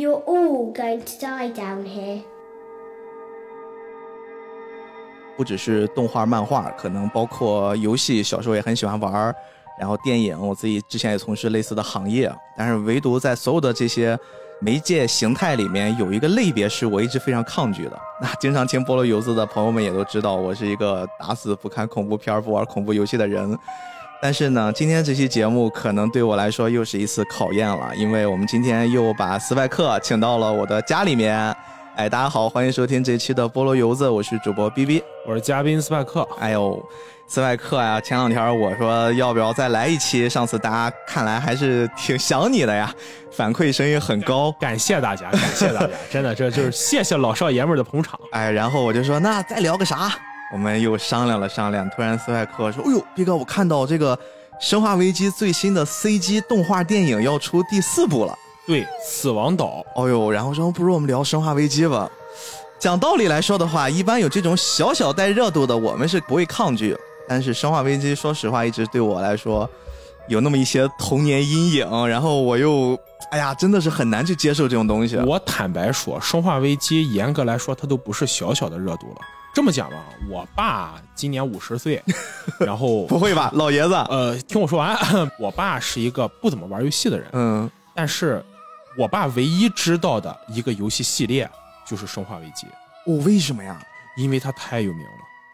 You're all going to die down here. 不只是动画、漫画，可能包括游戏，小时候也很喜欢玩儿。然后电影，我自己之前也从事类似的行业，但是唯独在所有的这些媒介形态里面，有一个类别是我一直非常抗拒的。那经常听菠萝油子的朋友们也都知道，我是一个打死不看恐怖片、不玩恐怖游戏的人。但是呢，今天这期节目可能对我来说又是一次考验了，因为我们今天又把斯派克请到了我的家里面。哎，大家好，欢迎收听这期的菠萝油子，我是主播 B B，我是嘉宾斯派克。哎呦，斯派克呀，前两天我说要不要再来一期，上次大家看来还是挺想你的呀，反馈声音很高，感谢大家，感谢大家，真的这就是谢谢老少爷们的捧场。哎，然后我就说那再聊个啥？我们又商量了商量，突然斯派克说，哎呦毕哥，我看到这个《生化危机》最新的 CG 动画电影要出第四部了。对，死亡岛。哦呦，然后说不如我们聊《生化危机》吧。讲道理来说的话，一般有这种小小带热度的，我们是不会抗拒。但是《生化危机》，说实话，一直对我来说有那么一些童年阴影。然后我又，哎呀，真的是很难去接受这种东西。我坦白说，《生化危机》严格来说，它都不是小小的热度了。这么讲吧，我爸今年五十岁，然后 不会吧，老爷子？呃，听我说完，我爸是一个不怎么玩游戏的人，嗯，但是。我爸唯一知道的一个游戏系列就是《生化危机》。哦，为什么呀？因为它太有名了，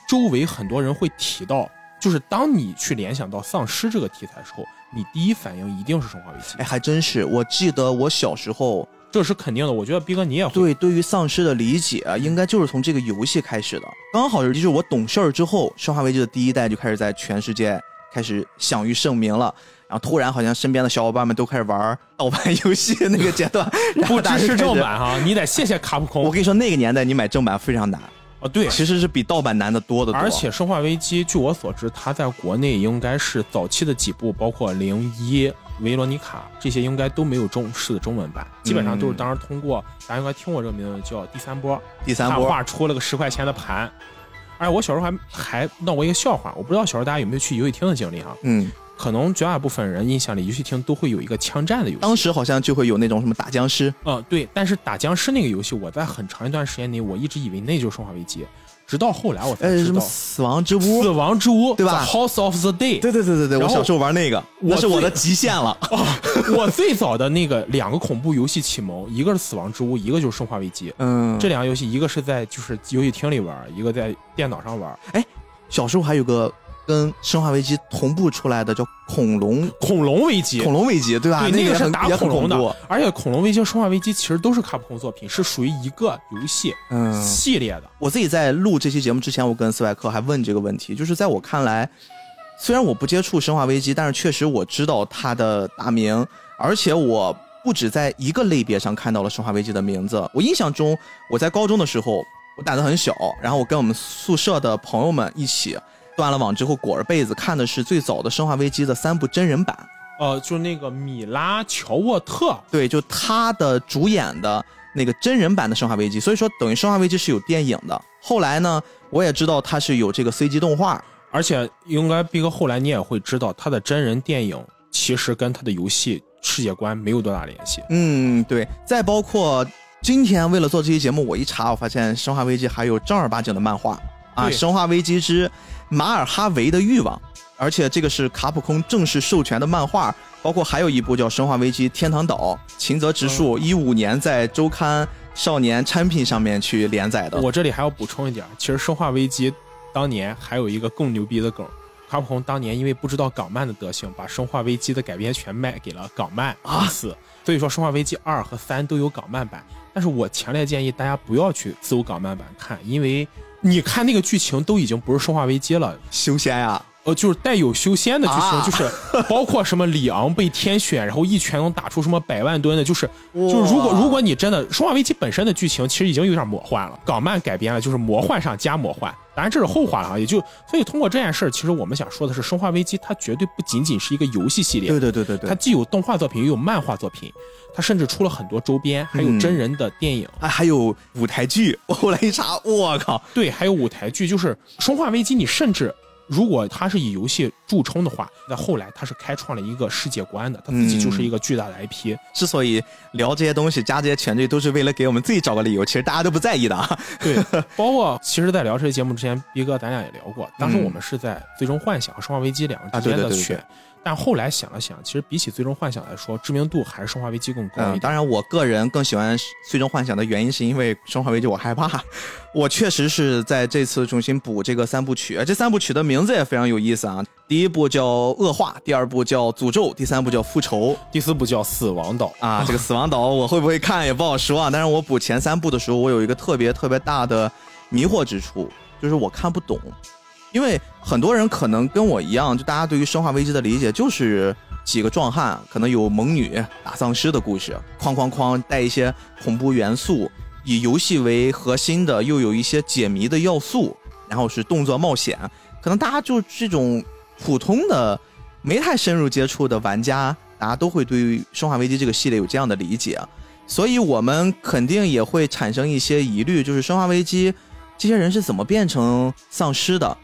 周围很多人会提到。就是当你去联想到丧尸这个题材的时候，你第一反应一定是《生化危机》。哎，还真是。我记得我小时候，这是肯定的。我觉得逼哥你也会。对，对于丧尸的理解，应该就是从这个游戏开始的。刚好就是我懂事儿之后，《生化危机》的第一代就开始在全世界开始享誉盛名了。然后突然，好像身边的小伙伴们都开始玩盗版游戏那个阶段，不支持正版哈，你得谢谢卡普空。我跟你说，那个年代你买正版非常难啊，对，其实是比盗版难的多的多。而且《生化危机》，据我所知，它在国内应该是早期的几部，包括零一、维罗妮卡这些，应该都没有中式的中文版，基本上都是当时通过，大家应该听过这个名字叫第三波，第三波画出了个十块钱的盘。哎，我小时候还还闹过一个笑话，我不知道小时候大家有没有去游戏厅的经历啊？嗯。可能绝大部分人印象里，游戏厅都会有一个枪战的游戏。当时好像就会有那种什么打僵尸。嗯，对。但是打僵尸那个游戏，我在很长一段时间内，我一直以为那就是《生化危机》，直到后来我才知道。死亡之屋。死亡之屋，对吧？House of the Day。对对对对对。我小时候玩那个，那是我的极限了。我最早的那个两个恐怖游戏启蒙，一个是死亡之屋，一个就是《生化危机》。嗯。这两个游戏，一个是在就是游戏厅里玩，一个在电脑上玩。哎，小时候还有个。跟《生化危机》同步出来的叫《恐龙恐龙危机》，恐龙危机对吧？对，那个是打恐龙的。而且《恐龙危机》《生化危机》其实都是卡普空作品，是属于一个游戏嗯系列的。我自己在录这期节目之前，我跟斯外克还问这个问题，就是在我看来，虽然我不接触《生化危机》，但是确实我知道它的大名，而且我不止在一个类别上看到了《生化危机》的名字。我印象中，我在高中的时候，我胆子很小，然后我跟我们宿舍的朋友们一起。断了网之后裹着被子看的是最早的《生化危机》的三部真人版，呃，就那个米拉乔沃特，对，就他的主演的那个真人版的《生化危机》，所以说等于《生化危机》是有电影的。后来呢，我也知道它是有这个 CG 动画，而且应该毕哥后来你也会知道，他的真人电影其实跟他的游戏世界观没有多大联系。嗯，对。再包括今天为了做这期节目，我一查，我发现《生化危机》还有正儿八经的漫画啊，《生化危机之》。马尔哈维的欲望，而且这个是卡普空正式授权的漫画，包括还有一部叫《生化危机：天堂岛》，秦泽直树一五年在周刊少年产品上面去连载的。我这里还要补充一点，其实《生化危机》当年还有一个更牛逼的梗，卡普空当年因为不知道港漫的德行，把《生化危机》的改编权卖给了港漫啊，所以说《生化危机二》和三都有港漫版，但是我强烈建议大家不要去搜港漫版看，因为。你看那个剧情都已经不是生化危机了，修仙呀，呃，就是带有修仙的剧情，就是 包括什么里昂被天选，然后一拳能打出什么百万吨的，就是就是如果如果你真的生化危机本身的剧情其实已经有点魔幻了，港漫改编了就是魔幻上加魔幻，当然这是后话了啊，也就所以通过这件事儿其实我们想说的是，生化危机它绝对不仅仅是一个游戏系列，对对对对对，它既有动画作品，又有漫画作品。它甚至出了很多周边，还有真人的电影，啊，还有舞台剧。我后来一查，我靠，对，还有舞台剧，就是《生化危机》。你甚至如果他是以游戏著称的话，那后来他是开创了一个世界观的，他自己就是一个巨大的 IP。之所以聊这些东西、加这些全剧，都是为了给我们自己找个理由。其实大家都不在意的啊。对，包括其实，在聊这些节目之前，逼哥咱俩也聊过，当时我们是在《最终幻想》和《生化危机》两个之间的选。但后来想了想，其实比起《最终幻想》来说，知名度还是《生化危机》更高一点。当然，我个人更喜欢《最终幻想》的原因，是因为《生化危机》我害怕。我确实是在这次重新补这个三部曲，这三部曲的名字也非常有意思啊。第一部叫《恶化》，第二部叫《诅咒》，第三部叫《复仇》，第四部叫《死亡岛》啊。这个《死亡岛》我会不会看也不好说啊。但是我补前三部的时候，我有一个特别特别大的迷惑之处，就是我看不懂，因为很多人可能跟我一样，就大家对于《生化危机》的理解就是。几个壮汉可能有猛女打丧尸的故事，哐哐哐带一些恐怖元素，以游戏为核心的，又有一些解谜的要素，然后是动作冒险。可能大家就这种普通的、没太深入接触的玩家，大家都会对于《生化危机》这个系列有这样的理解，所以我们肯定也会产生一些疑虑，就是《生化危机》这些人是怎么变成丧尸的？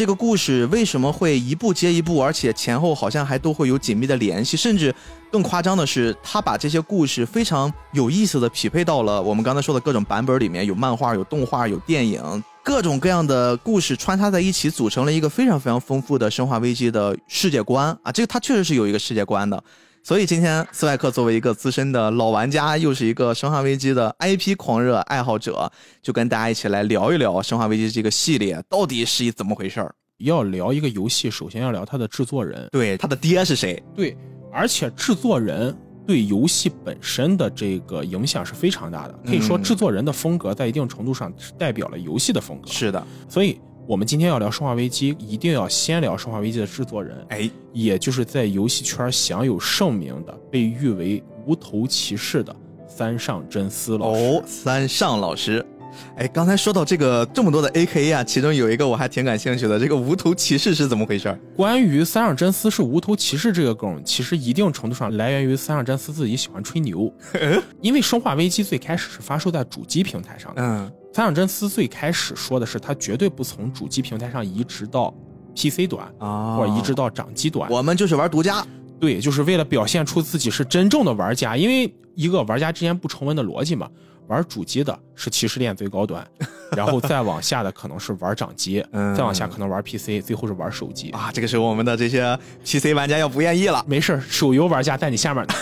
这个故事为什么会一部接一部，而且前后好像还都会有紧密的联系？甚至更夸张的是，他把这些故事非常有意思的匹配到了我们刚才说的各种版本里面，有漫画、有动画、有电影，各种各样的故事穿插在一起，组成了一个非常非常丰富的《生化危机》的世界观啊！这个它确实是有一个世界观的。所以今天斯外克作为一个资深的老玩家，又是一个《生化危机》的 IP 狂热爱好者，就跟大家一起来聊一聊《生化危机》这个系列到底是一怎么回事儿。要聊一个游戏，首先要聊它的制作人，对，他的爹是谁？对，而且制作人对游戏本身的这个影响是非常大的。可以说，制作人的风格在一定程度上是代表了游戏的风格。是的，所以。我们今天要聊《生化危机》，一定要先聊《生化危机》的制作人，哎，也就是在游戏圈享有盛名的、被誉为无头骑士的三上真司老师。哦，三上老师，哎，刚才说到这个这么多的 A K 啊，其中有一个我还挺感兴趣的，这个无头骑士是怎么回事？关于三上真司是无头骑士这个梗，其实一定程度上来源于三上真司自己喜欢吹牛，因为《生化危机》最开始是发售在主机平台上的，嗯。三上真丝最开始说的是，他绝对不从主机平台上移植到 PC 端啊，或者移植到掌机端。我们就是玩独家，对，就是为了表现出自己是真正的玩家，因为一个玩家之间不成文的逻辑嘛。玩主机的是骑士链最高端，然后再往下的可能是玩掌机，再往下可能玩 PC，最后是玩手机啊。这个时候我们的这些 PC 玩家要不愿意了，没事手游玩家在你下面呢。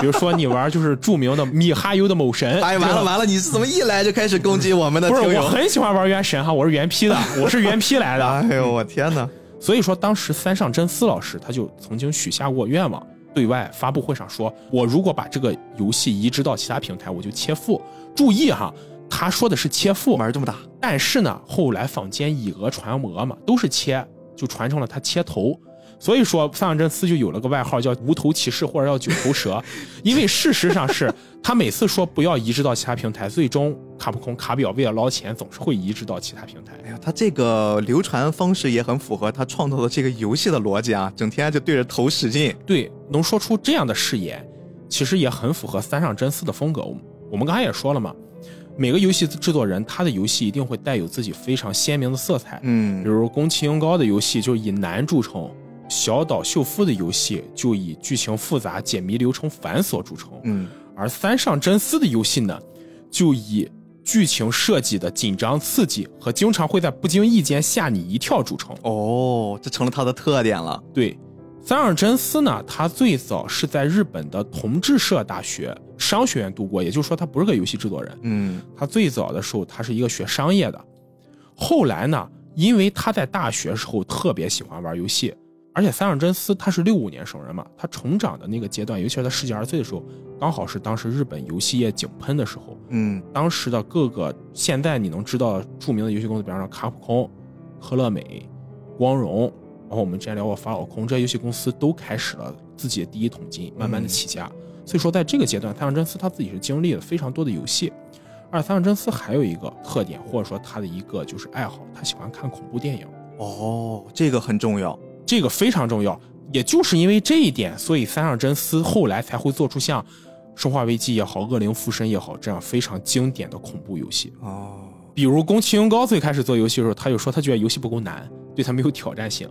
比如说你玩就是著名的米哈游的某神，哎，完了完了，你是怎么一来就开始攻击我们的？不是，我很喜欢玩原神哈，我是原批的，我是原批来的。哎呦我天哪！所以说当时三上真司老师他就曾经许下过愿望。对外发布会上说：“我如果把这个游戏移植到其他平台，我就切腹。”注意哈，他说的是切腹，玩这么大。但是呢，后来坊间以讹传讹嘛，都是切，就传成了他切头。所以说，三上真司就有了个外号叫无头骑士或者叫九头蛇，因为事实上是他每次说不要移植到其他平台，最终卡普空卡表为了捞钱，总是会移植到其他平台。哎呀，他这个流传方式也很符合他创造的这个游戏的逻辑啊，整天就对着头使劲。对，能说出这样的誓言，其实也很符合三上真司的风格。我们我们刚才也说了嘛。每个游戏制作人，他的游戏一定会带有自己非常鲜明的色彩。嗯，比如宫崎英高的游戏就以难著称。小岛秀夫的游戏就以剧情复杂、解谜流程繁琐著称，嗯，而三上真司的游戏呢，就以剧情设计的紧张刺激和经常会在不经意间吓你一跳著称。哦，这成了他的特点了。对，三上真司呢，他最早是在日本的同志社大学商学院度过，也就是说他不是个游戏制作人。嗯，他最早的时候他是一个学商业的，后来呢，因为他在大学时候特别喜欢玩游戏。而且三上真司他是六五年生人嘛，他成长的那个阶段，尤其是他十几二岁的时候，刚好是当时日本游戏业井喷的时候。嗯，当时的各个现在你能知道著名的游戏公司，比方说卡普空、科乐美、光荣，然后我们之前聊过法老空，这些游戏公司都开始了自己的第一桶金，慢慢的起家。所以说，在这个阶段，三上真司他自己是经历了非常多的游戏。而三上真司还有一个特点，或者说他的一个就是爱好，他喜欢看恐怖电影。哦，这个很重要。这个非常重要，也就是因为这一点，所以三上真司后来才会做出像《生化危机》也好，《恶灵附身》也好这样非常经典的恐怖游戏哦。比如宫崎英高最开始做游戏的时候，他就说他觉得游戏不够难，对他没有挑战性。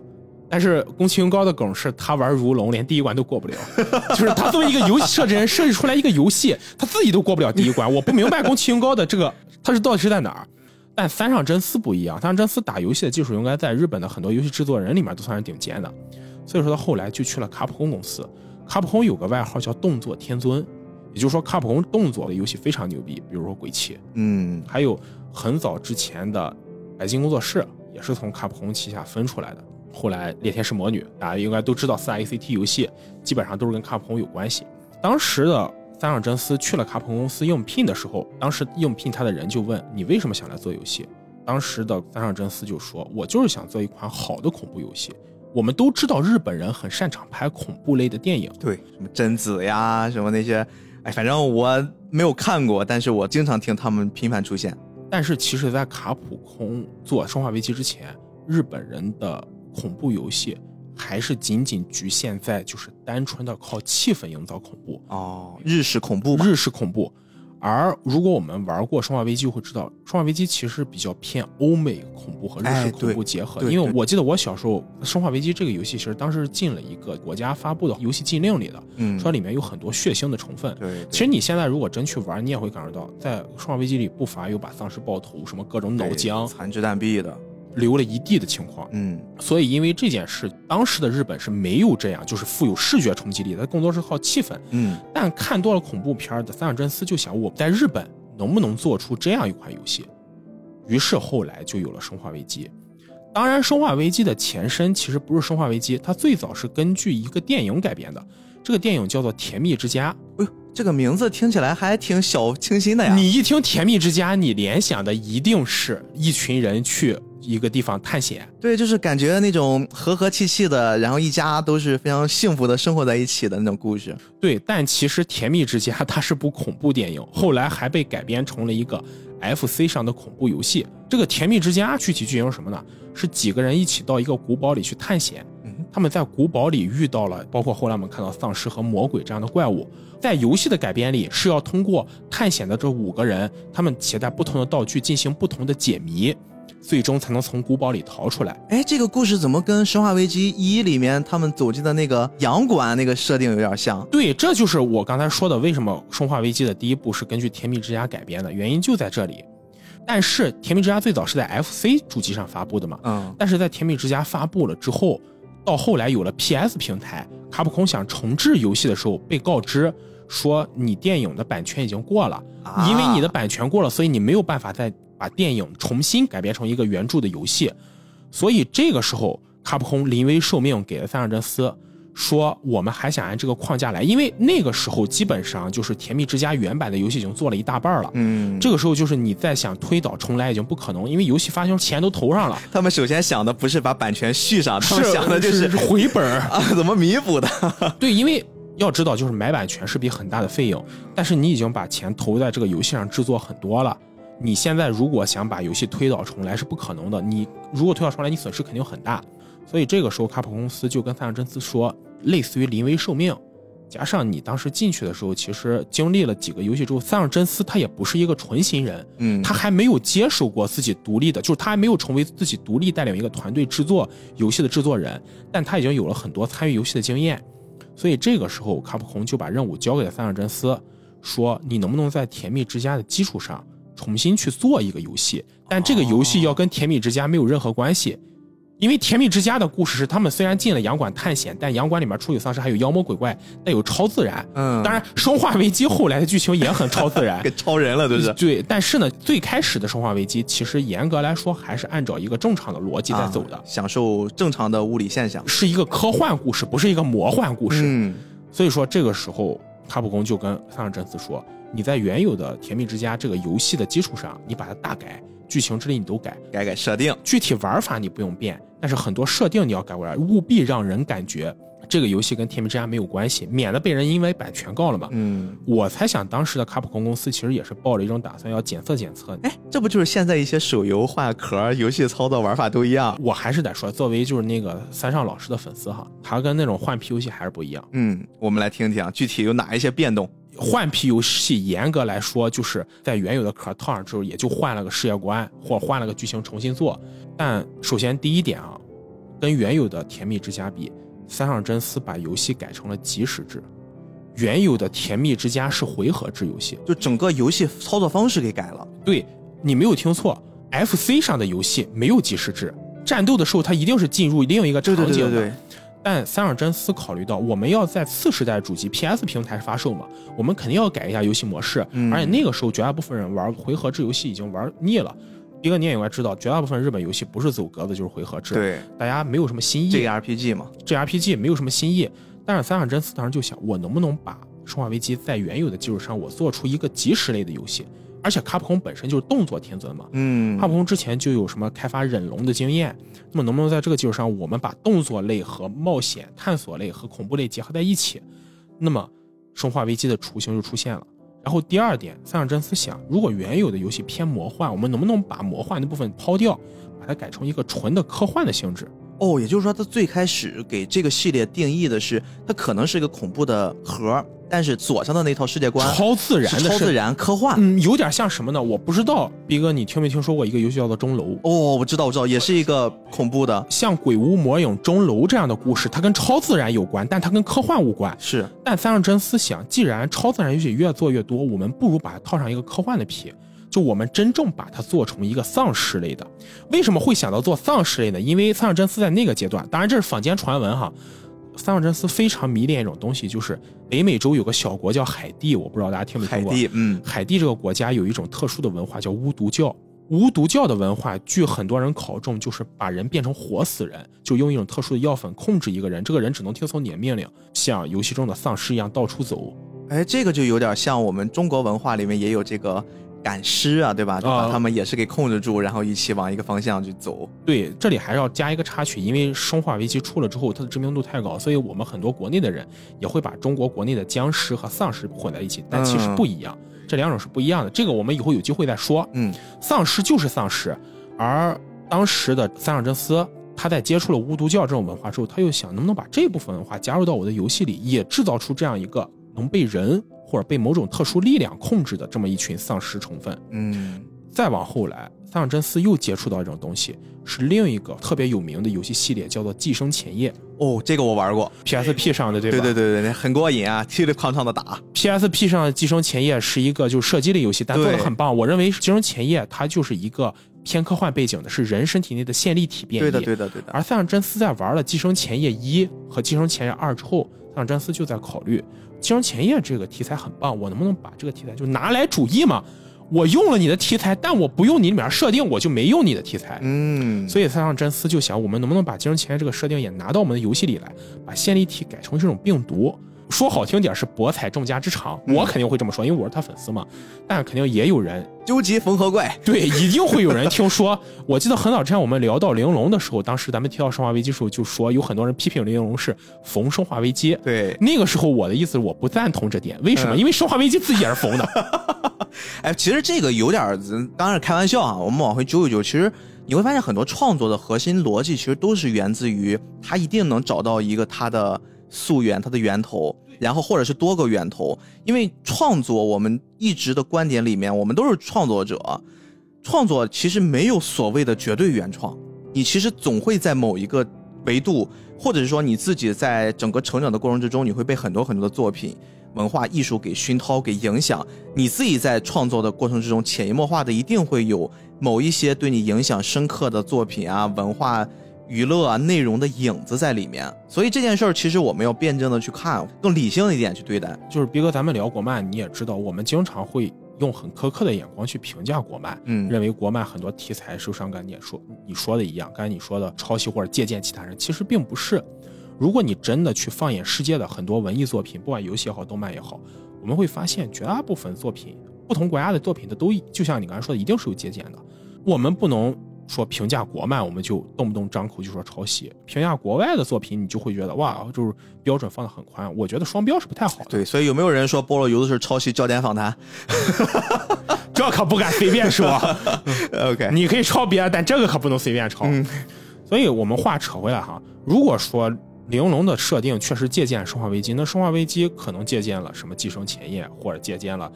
但是宫崎英高的梗是他玩如龙连第一关都过不了，就是他作为一个游戏设计人设计出来一个游戏，他自己都过不了第一关。我不明白宫崎英高的这个他是到底是在哪儿？但三上真司不一样，三上真司打游戏的技术应该在日本的很多游戏制作人里面都算是顶尖的，所以说他后来就去了卡普空公司。卡普空有个外号叫动作天尊，也就是说卡普空动作的游戏非常牛逼，比如说鬼泣，嗯，还有很早之前的白金工作室也是从卡普空旗下分出来的。后来猎天使魔女，大家应该都知道，四大 ACT 游戏基本上都是跟卡普空有关系。当时的三上真司去了卡普空公司应聘的时候，当时应聘他的人就问你为什么想来做游戏？当时的三上真司就说：“我就是想做一款好的恐怖游戏。我们都知道日本人很擅长拍恐怖类的电影，对，什么贞子呀，什么那些，哎，反正我没有看过，但是我经常听他们频繁出现。但是其实，在卡普空做《生化危机》之前，日本人的恐怖游戏还是仅仅局限在就是单纯的靠气氛营造恐怖，哦，日式恐怖，日式恐怖。而如果我们玩过《生化危机》，会知道《生化危机》其实比较偏欧美恐怖和日哎式恐怖结合。因为我记得我小时候，《生化危机》这个游戏其实当时进了一个国家发布的游戏禁令里的，嗯，说里面有很多血腥的成分。对，其实你现在如果真去玩，你也会感受到，在《生化危机》里不乏有把丧尸爆头、什么各种脑浆残肢断臂的，流了一地的情况。嗯，所以因为这件事，当时的日本是没有这样，就是富有视觉冲击力，它更多是靠气氛。嗯，但看多了恐怖片的三上真司就想，我在日本能不能做出这样一款游戏？于是后来就有了《生化危机》。当然，《生化危机》的前身其实不是《生化危机》，它最早是根据一个电影改编的。这个电影叫做《甜蜜之家哎呦，这个名字听起来还挺小清新的》。呀。你一听《甜蜜之家》，你联想的一定是一群人去一个地方探险，对，就是感觉那种和和气气的，然后一家都是非常幸福的生活在一起的那种故事。对，但其实《甜蜜之家》它是部恐怖电影，后来还被改编成了一个 FC 上的恐怖游戏。这个《甜蜜之家》具体剧情是什么呢？是几个人一起到一个古堡里去探险，嗯他们在古堡里遇到了，包括后来我们看到丧尸和魔鬼这样的怪物。在游戏的改编里，是要通过探险的这五个人，他们携带不同的道具进行不同的解谜，最终才能从古堡里逃出来。哎，这个故事怎么跟《生化危机一》里面他们走进的那个洋馆那个设定有点像？对，这就是我刚才说的，为什么《生化危机》的第一部是根据《甜蜜之家》改编的原因就在这里。但是《甜蜜之家》最早是在 FC 主机上发布的嘛，嗯，但是在《甜蜜之家》发布了之后，到后来有了 PS 平台，卡普空想重置游戏的时候，被告知说你电影的版权已经过了，啊因为你的版权过了，所以你没有办法再把电影重新改编成一个原著的游戏。所以这个时候，卡普空临危受命给了三上真司，说我们还想按这个框架来，因为那个时候基本上就是《甜蜜之家》原版的游戏已经做了一大半了。嗯，这个时候就是你再想推倒重来已经不可能，因为游戏发行钱都投上了，他们首先想的不是把版权续上，他们想的就是是回本儿。啊怎么弥补的。对，因为要知道，就是买版权是笔很大的费用，但是你已经把钱投在这个游戏上制作很多了。你现在如果想把游戏推倒重来是不可能的，你如果推倒重来，你损失肯定很大。所以这个时候，卡普空公司就跟三上真司说，类似于临危受命。加上你当时进去的时候，其实经历了几个游戏之后，三上真司他也不是一个纯新人，嗯，他还没有接手过自己独立的，就是他还没有成为自己独立带领一个团队制作游戏的制作人，但他已经有了很多参与游戏的经验，所以这个时候卡普空就把任务交给了三上真司，说你能不能在《甜蜜之家》的基础上重新去做一个游戏，但这个游戏要跟《甜蜜之家》没有任何关系。因为《甜蜜之家》的故事是他们虽然进了洋馆探险，但洋馆里面除有丧尸，还有妖魔鬼怪，带有超自然。嗯，当然，《生化危机》后来的剧情也很超自然，给超人了，都是对，但是呢，最开始的《生化危机》其实严格来说还是按照一个正常的逻辑在走的，啊享受正常的物理现象。是一个科幻故事，不是一个魔幻故事。嗯，所以说，这个时候卡普空就跟三上真司说：“你在原有的《甜蜜之家》这个游戏的基础上，你把它大改，剧情之类你都改，改改设定。具体玩法你不用变，但是很多设定你要改过来，务必让人感觉这个游戏跟《甜蜜之家》没有关系，免得被人因为版权告了嘛。嗯，我猜想，当时的卡普空公司其实也是抱着一种打算，要检测检测。哎，这不就是现在一些手游换壳、游戏操作玩法都一样？我还是得说，作为就是那个三上老师的粉丝哈，他跟那种换皮游戏还是不一样。嗯，我们来听听具体有哪一些变动。换皮游戏严格来说，就是在原有的壳套上之后，也就换了个世界观，或换了个剧情重新做。但首先第一点啊，跟原有的《甜蜜之家》比，三上真司把游戏改成了即时制，原有的《甜蜜之家》是回合制游戏。就整个游戏操作方式给改了。对你没有听错，FC 上的游戏没有即时制，战斗的时候它一定是进入另一个场景的。对对对对对，但三上真司考虑到我们要在次世代主机 PS 平台发售嘛，我们肯定要改一下游戏模式。嗯而且那个时候绝大部分人玩回合制游戏已经玩腻了。一个，你也应该知道，绝大部分日本游戏不是走格子就是回合制，对大家没有什么新意。，JRPG 嘛，JRPG 没有什么新意。但是三上真司当时就想，我能不能把《生化危机》在原有的基础上，我做出一个即时类的游戏？而且卡普空本身就是动作天尊嘛，嗯卡普空之前就有什么开发忍龙的经验，那么能不能在这个基础上，我们把动作类和冒险、探索类和恐怖类结合在一起？那么《生化危机》的雏形就出现了。然后第二点，三上真司想，如果原有的游戏偏魔幻，我们能不能把魔幻的部分抛掉，把它改成一个纯的科幻的性质？哦，也就是说，它最开始给这个系列定义的是，它可能是一个恐怖的盒，但是左上的那套世界观超自然的超自然科幻。嗯，有点像什么呢？我不知道，逼哥，你听没听说过一个游戏叫做《钟楼》？哦，我知道，我知道，也是一个恐怖的，像《鬼屋魔影》《钟楼》这样的故事，它跟超自然有关，但它跟科幻无关。是但三上真司想，既然超自然游戏越做越多，我们不如把它套上一个科幻的皮，就我们真正把它做成一个丧尸类的。为什么会想到做丧尸类呢？因为三上真司在那个阶段，当然这是坊间传闻哈。三上真司非常迷恋一种东西，就是北美洲有个小国叫海地，我不知道大家听没听过。海地，嗯，海地这个国家有一种特殊的文化，叫巫毒教。巫毒教的文化，据很多人考证，就是把人变成活死人，就用一种特殊的药粉控制一个人，这个人只能听从你的命令，像游戏中的丧尸一样到处走。哎，这个就有点像我们中国文化里面也有这个赶尸啊，对吧？就把啊他们也是给控制住，然后一起往一个方向去走。对，这里还是要加一个插曲，因为《生化危机》出了之后，它的知名度太高，所以我们很多国内的人也会把中国国内的僵尸和丧尸混在一起，但其实不一样，这两种是不一样的。这个我们以后有机会再说。嗯，丧尸就是丧尸，而当时的三上真司，他在接触了巫毒教这种文化之后，他又想能不能把这部分文化加入到我的游戏里，也制造出这样一个能被人或者被某种特殊力量控制的这么一群丧尸成分。嗯，再往后来，三上真司又接触到一种东西，是另一个特别有名的游戏系列，叫做《寄生前夜哦，这个我玩过，》，PSP 上的对吧？对对对对对，很过瘾啊，噼里哐当的打。PSP 上的《寄生前夜》是一个就是射击类游戏，但做的很棒。我认为《寄生前夜》它就是一个偏科幻背景的，是人身体内的线粒体变异。对的对的对的。而三上真司在玩了《寄生前夜一》和《寄生前夜二》之后，三上真司就在考虑，《寄生前夜》这个题材很棒，我能不能把这个题材就拿来主义嘛？我用了你的题材，但我不用你里面设定，我就没用你的题材。嗯，所以三上真司就想，我们能不能把《金融前夜》这个设定也拿到我们的游戏里来，把线粒体改成这种病毒？说好听点是博采众家之长，我肯定会这么说，因为我是他粉丝嘛。但是肯定也有人究极缝合怪。对，一定会有人听说。我记得很早之前我们聊到玲珑的时候，当时咱们提到《生化危机》的时候，就说有很多人批评玲珑是逢《生化危机》。对，那个时候我的意思是我不赞同这点，为什么？嗯因为《生化危机》自己也是缝的。哎，其实这个有点当然是开玩笑啊。我们往回揪一揪，其实你会发现很多创作的核心逻辑，其实都是源自于他一定能找到一个他的溯源，他的源头，然后或者是多个源头。因为创作，我们一直的观点里面，我们都是创作者，创作其实没有所谓的绝对原创，你其实总会在某一个维度，或者是说你自己在整个成长的过程之中，你会被很多很多的作品。文化艺术给熏陶、给影响，你自己在创作的过程之中，潜移默化的一定会有某一些对你影响深刻的作品啊、文化、娱乐啊内容的影子在里面。所以这件事儿，其实我们要辩证的去看，更理性一点去对待。就是逼哥，咱们聊国漫，你也知道，我们经常会用很苛刻的眼光去评价国漫，嗯认为国漫很多题材是像刚才你也说你说的一样，刚才你说的抄袭或者借鉴其他人，其实并不是。如果你真的去放眼世界的很多文艺作品，不管游戏也好，动漫也好，我们会发现绝大部分作品，不同国家的作品，它都就像你刚才说的，一定是有借鉴的。我们不能说评价国漫，我们就动不动张口就说抄袭；评价国外的作品，你就会觉得哇，就是标准放的很宽。我觉得双标是不太好的。对，所以有没有人说菠萝油的是抄袭焦点访谈 这可不敢随便说。OK，你可以抄别的，但这个可不能随便抄。所以我们话扯回来哈，如果说玲珑的设定确实借鉴《生化危机》，那《生化危机》可能借鉴了什么《寄生前夜》，或者借鉴了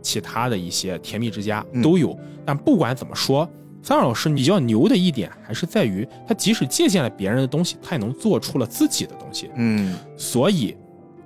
其他的一些《甜蜜之家》嗯都有。但不管怎么说，三二老师比较牛的一点还是在于，他即使借鉴了别人的东西，他也能做出了自己的东西。嗯所以，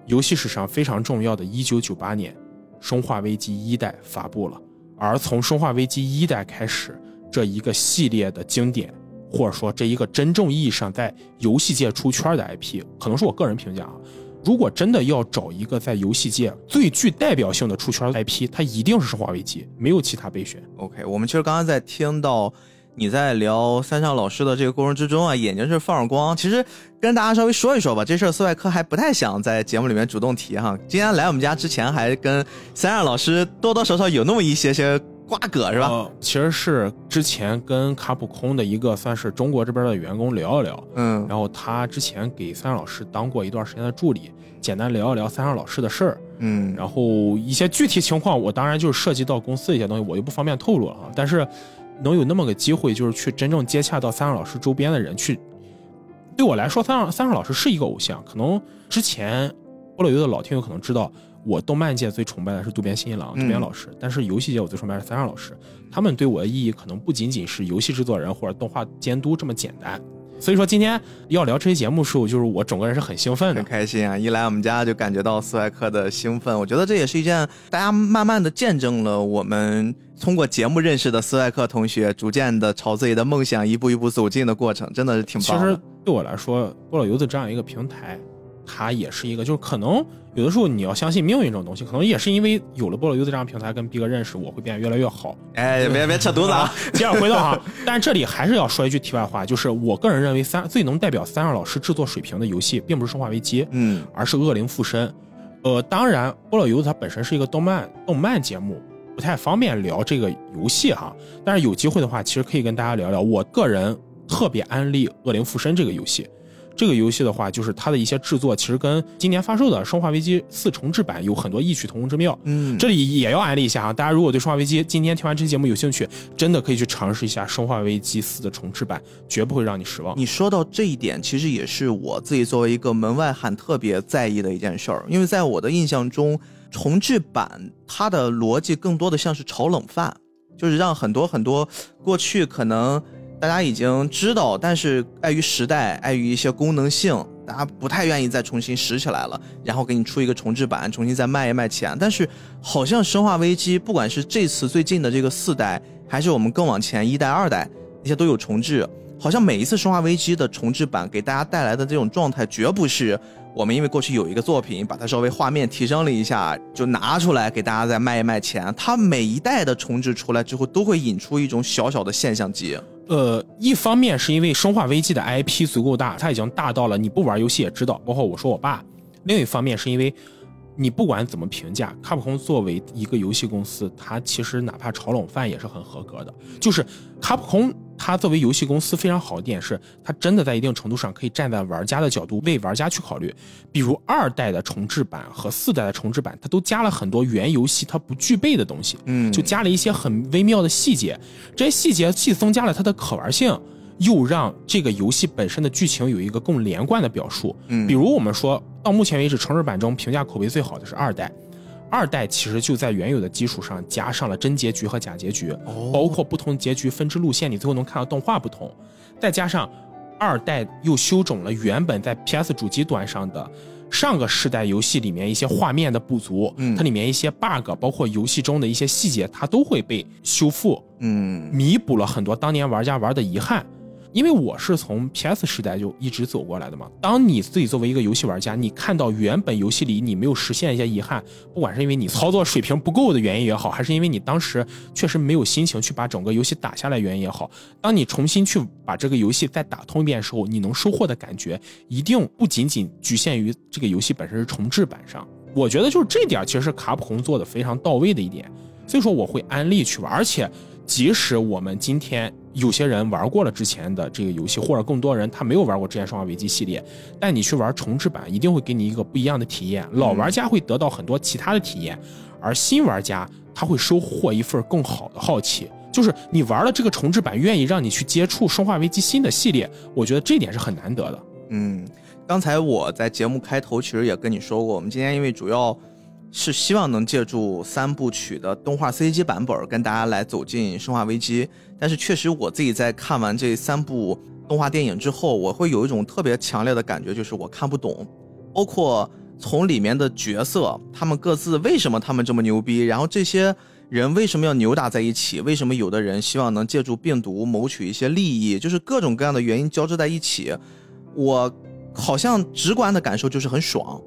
游戏史上非常重要的1998年，《生化危机一代》发布了。而从《生化危机一代》开始，这一个系列的经典，或者说这一个真正意义上在游戏界出圈的 IP，可能是我个人评价啊。如果真的要找一个在游戏界最具代表性的出圈 IP，它一定是《生化危机》，没有其他备选。，OK，我们其实刚刚在听到你在聊三上老师的这个过程之中啊，眼睛是放着光。其实跟大家稍微说一说吧，这事儿斯外科还不太想在节目里面主动提哈。今天来我们家之前，还跟三上老师多多少少有那么一些些瓜葛是吧？呃其实是之前跟卡普空的一个算是中国这边的员工聊一聊，嗯然后他之前给三上老师当过一段时间的助理，简单聊一聊三上老师的事儿，嗯，然后一些具体情况，我当然就是涉及到公司的一些东西，我就不方便透露了啊。但是能有那么个机会，就是去真正接洽到三上老师周边的人去，对我来说，三上三上老师是一个偶像。可能之前菠萝油的老听友可能知道，我动漫界最崇拜的是渡边信一郎、嗯渡边老师，但是游戏界我最崇拜的是三上老师。他们对我的意义可能不仅仅是游戏制作人或者动画监督这么简单。所以说今天要聊这期节目的时候，就是我整个人是很兴奋的很。开心啊！一来我们家就感觉到斯外克的兴奋，我觉得这也是一件大家慢慢的见证了我们通过节目认识的斯外克同学，逐渐的朝自己的梦想一步一步走近的过程，真的是挺其实。对我来说，菠萝游子这样一个平台，它也是一个，就是可能有的时候你要相信命运这种东西，可能也是因为有了菠萝油子这样平台，跟逼哥认识，我会变得越来越好。哎，别别扯犊子啊！接着回到哈，但是这里还是要说一句题外话，就是我个人认为三最能代表三二老师制作水平的游戏，并不是《生化危机》，嗯而是《恶灵附身》。呃，当然，菠萝油子它本身是一个动漫动漫节目，不太方便聊这个游戏哈。但是有机会的话，其实可以跟大家聊聊。我个人特别安利《恶灵附身》这个游戏。这个游戏的话，就是它的一些制作，其实跟今年发售的《生化危机四重置版》有很多异曲同工之妙。嗯，这里也要安利一下啊，大家如果对《生化危机》今天听完这期节目有兴趣，真的可以去尝试一下《生化危机四》的重置版，绝不会让你失望。你说到这一点，其实也是我自己作为一个门外汉特别在意的一件事儿，因为在我的印象中，重置版它的逻辑更多的像是炒冷饭，就是让很多很多过去可能大家已经知道，但是碍于时代，碍于一些功能性，大家不太愿意再重新拾起来了，然后给你出一个重置版，重新再卖一卖钱。但是好像《生化危机》，不管是这次最近的这个四代，还是我们更往前一代、二代，那些都有重置。好像每一次《生化危机》的重置版给大家带来的这种状态，绝不是我们因为过去有一个作品，把它稍微画面提升了一下，就拿出来给大家再卖一卖钱。它每一代的重置出来之后，都会引出一种小小的现象级。呃，一方面是因为《生化危机》的 IP 足够大，它已经大到了你不玩游戏也知道，包括我说我爸。另一方面是因为你不管怎么评价，卡普空作为一个游戏公司，它其实哪怕炒冷饭也是很合格的。就是卡普空，它作为游戏公司非常好的点是，它真的在一定程度上可以站在玩家的角度为玩家去考虑。比如二代的重置版和四代的重置版，它都加了很多原游戏它不具备的东西。嗯就加了一些很微妙的细节，这些细节既增加了它的可玩性，又让这个游戏本身的剧情有一个更连贯的表述。嗯比如我们说到目前为止，城市版中评价口碑最好的是二代。二代其实就在原有的基础上加上了真结局和假结局，哦包括不同结局分支路线，你最后能看到动画不同，再加上二代又修整了原本在 PS 主机端上的上个世代游戏里面一些画面的不足，嗯它里面一些 bug，包括游戏中的一些细节，它都会被修复，嗯弥补了很多当年玩家玩的遗憾。因为我是从 PS 时代就一直走过来的嘛。当你自己作为一个游戏玩家，你看到原本游戏里你没有实现一些遗憾，不管是因为你操作水平不够的原因也好，还是因为你当时确实没有心情去把整个游戏打下来原因也好，当你重新去把这个游戏再打通一遍时候，你能收获的感觉一定不仅仅局限于这个游戏本身是重置版上。我觉得就是这点，其实是卡普空做的非常到位的一点。所以说我会安利去玩，而且即使我们今天有些人玩过了之前的这个游戏，或者更多人他没有玩过之前《生化危机》系列，但你去玩重置版，一定会给你一个不一样的体验。老玩家会得到很多其他的体验，而新玩家他会收获一份更好的好奇。就是你玩了这个重置版，愿意让你去接触《生化危机》新的系列，我觉得这点是很难得的。嗯，刚才我在节目开头其实也跟你说过，我们今天因为主要是希望能借助三部曲的动画 CG 版本跟大家来走进《生化危机》，但是确实我自己在看完这三部动画电影之后，我会有一种特别强烈的感觉，就是我看不懂，包括从里面的角色，他们各自为什么他们这么牛逼，然后这些人为什么要扭打在一起，为什么有的人希望能借助病毒谋取一些利益，就是各种各样的原因交织在一起，我好像直观的感受就是很爽，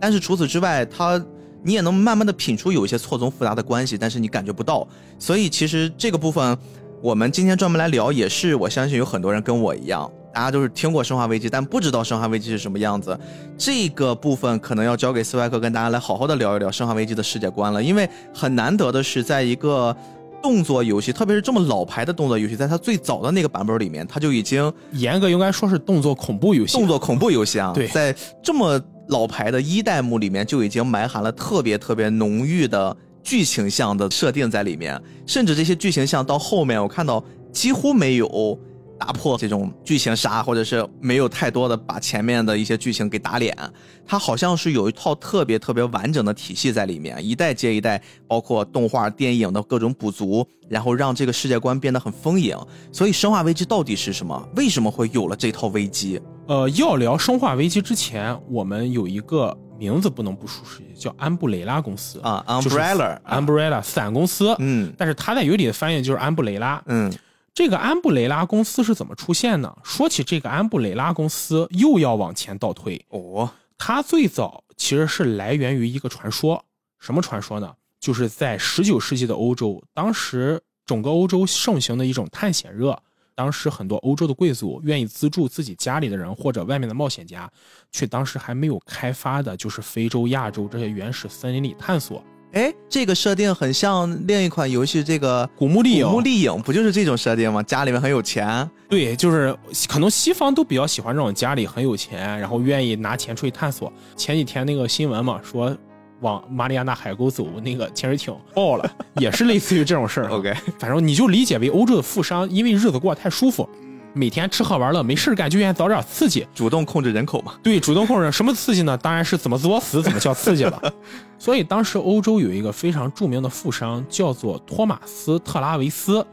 但是除此之外，他。你也能慢慢的品出有一些错综复杂的关系，但是你感觉不到。所以其实这个部分，我们今天专门来聊，也是我相信有很多人跟我一样，大家都是听过《生化危机》，但不知道《生化危机》是什么样子。这个部分可能要交给斯外克跟大家来好好的聊一聊《生化危机》的世界观了，因为很难得的是，在一个动作游戏，特别是这么老牌的动作游戏，在它最早的那个版本里面，它就已经严格应该说是动作恐怖游戏，动作恐怖游戏啊，对，在这么。老牌的一代目里面就已经埋含了特别特别浓郁的剧情向的设定在里面，甚至这些剧情向到后面我看到几乎没有。打破这种剧情杀，或者是没有太多的把前面的一些剧情给打脸，它好像是有一套特别特别完整的体系在里面，一代接一代，包括动画、电影的各种补足，然后让这个世界观变得很丰盈。所以，《生化危机》到底是什么？为什么会有了这套危机？呃，要聊《生化危机》之前，我们有一个名字不能不熟悉，叫安布雷拉公司啊，Umbrella，Umbrella 伞公司。嗯，但是它在有里的翻译就是安布雷拉。嗯。这个安布雷拉公司是怎么出现呢？说起这个安布雷拉公司，又要往前倒推哦。它最早其实是来源于一个传说，什么传说呢？就是在十九世纪的欧洲，当时整个欧洲盛行的一种探险热，当时很多欧洲的贵族愿意资助自己家里的人或者外面的冒险家，去当时还没有开发的，就是非洲、亚洲这些原始森林里探索。哎，这个设定很像另一款游戏，这个《古墓丽影》。古墓丽影不就是这种设定吗？家里面很有钱。对，就是可能西方都比较喜欢这种家里很有钱，然后愿意拿钱出去探索。前几天那个新闻嘛，说往马里亚纳海沟走，那个潜水艇爆了，也是类似于这种事儿。OK，反正你就理解为欧洲的富商，因为日子过得太舒服。每天吃喝玩乐没事干，就愿意找点刺激，主动控制人口嘛。对，主动控制什么刺激呢？当然是怎么作死怎么叫刺激了。所以当时欧洲有一个非常著名的富商，叫做托马斯·特拉维斯，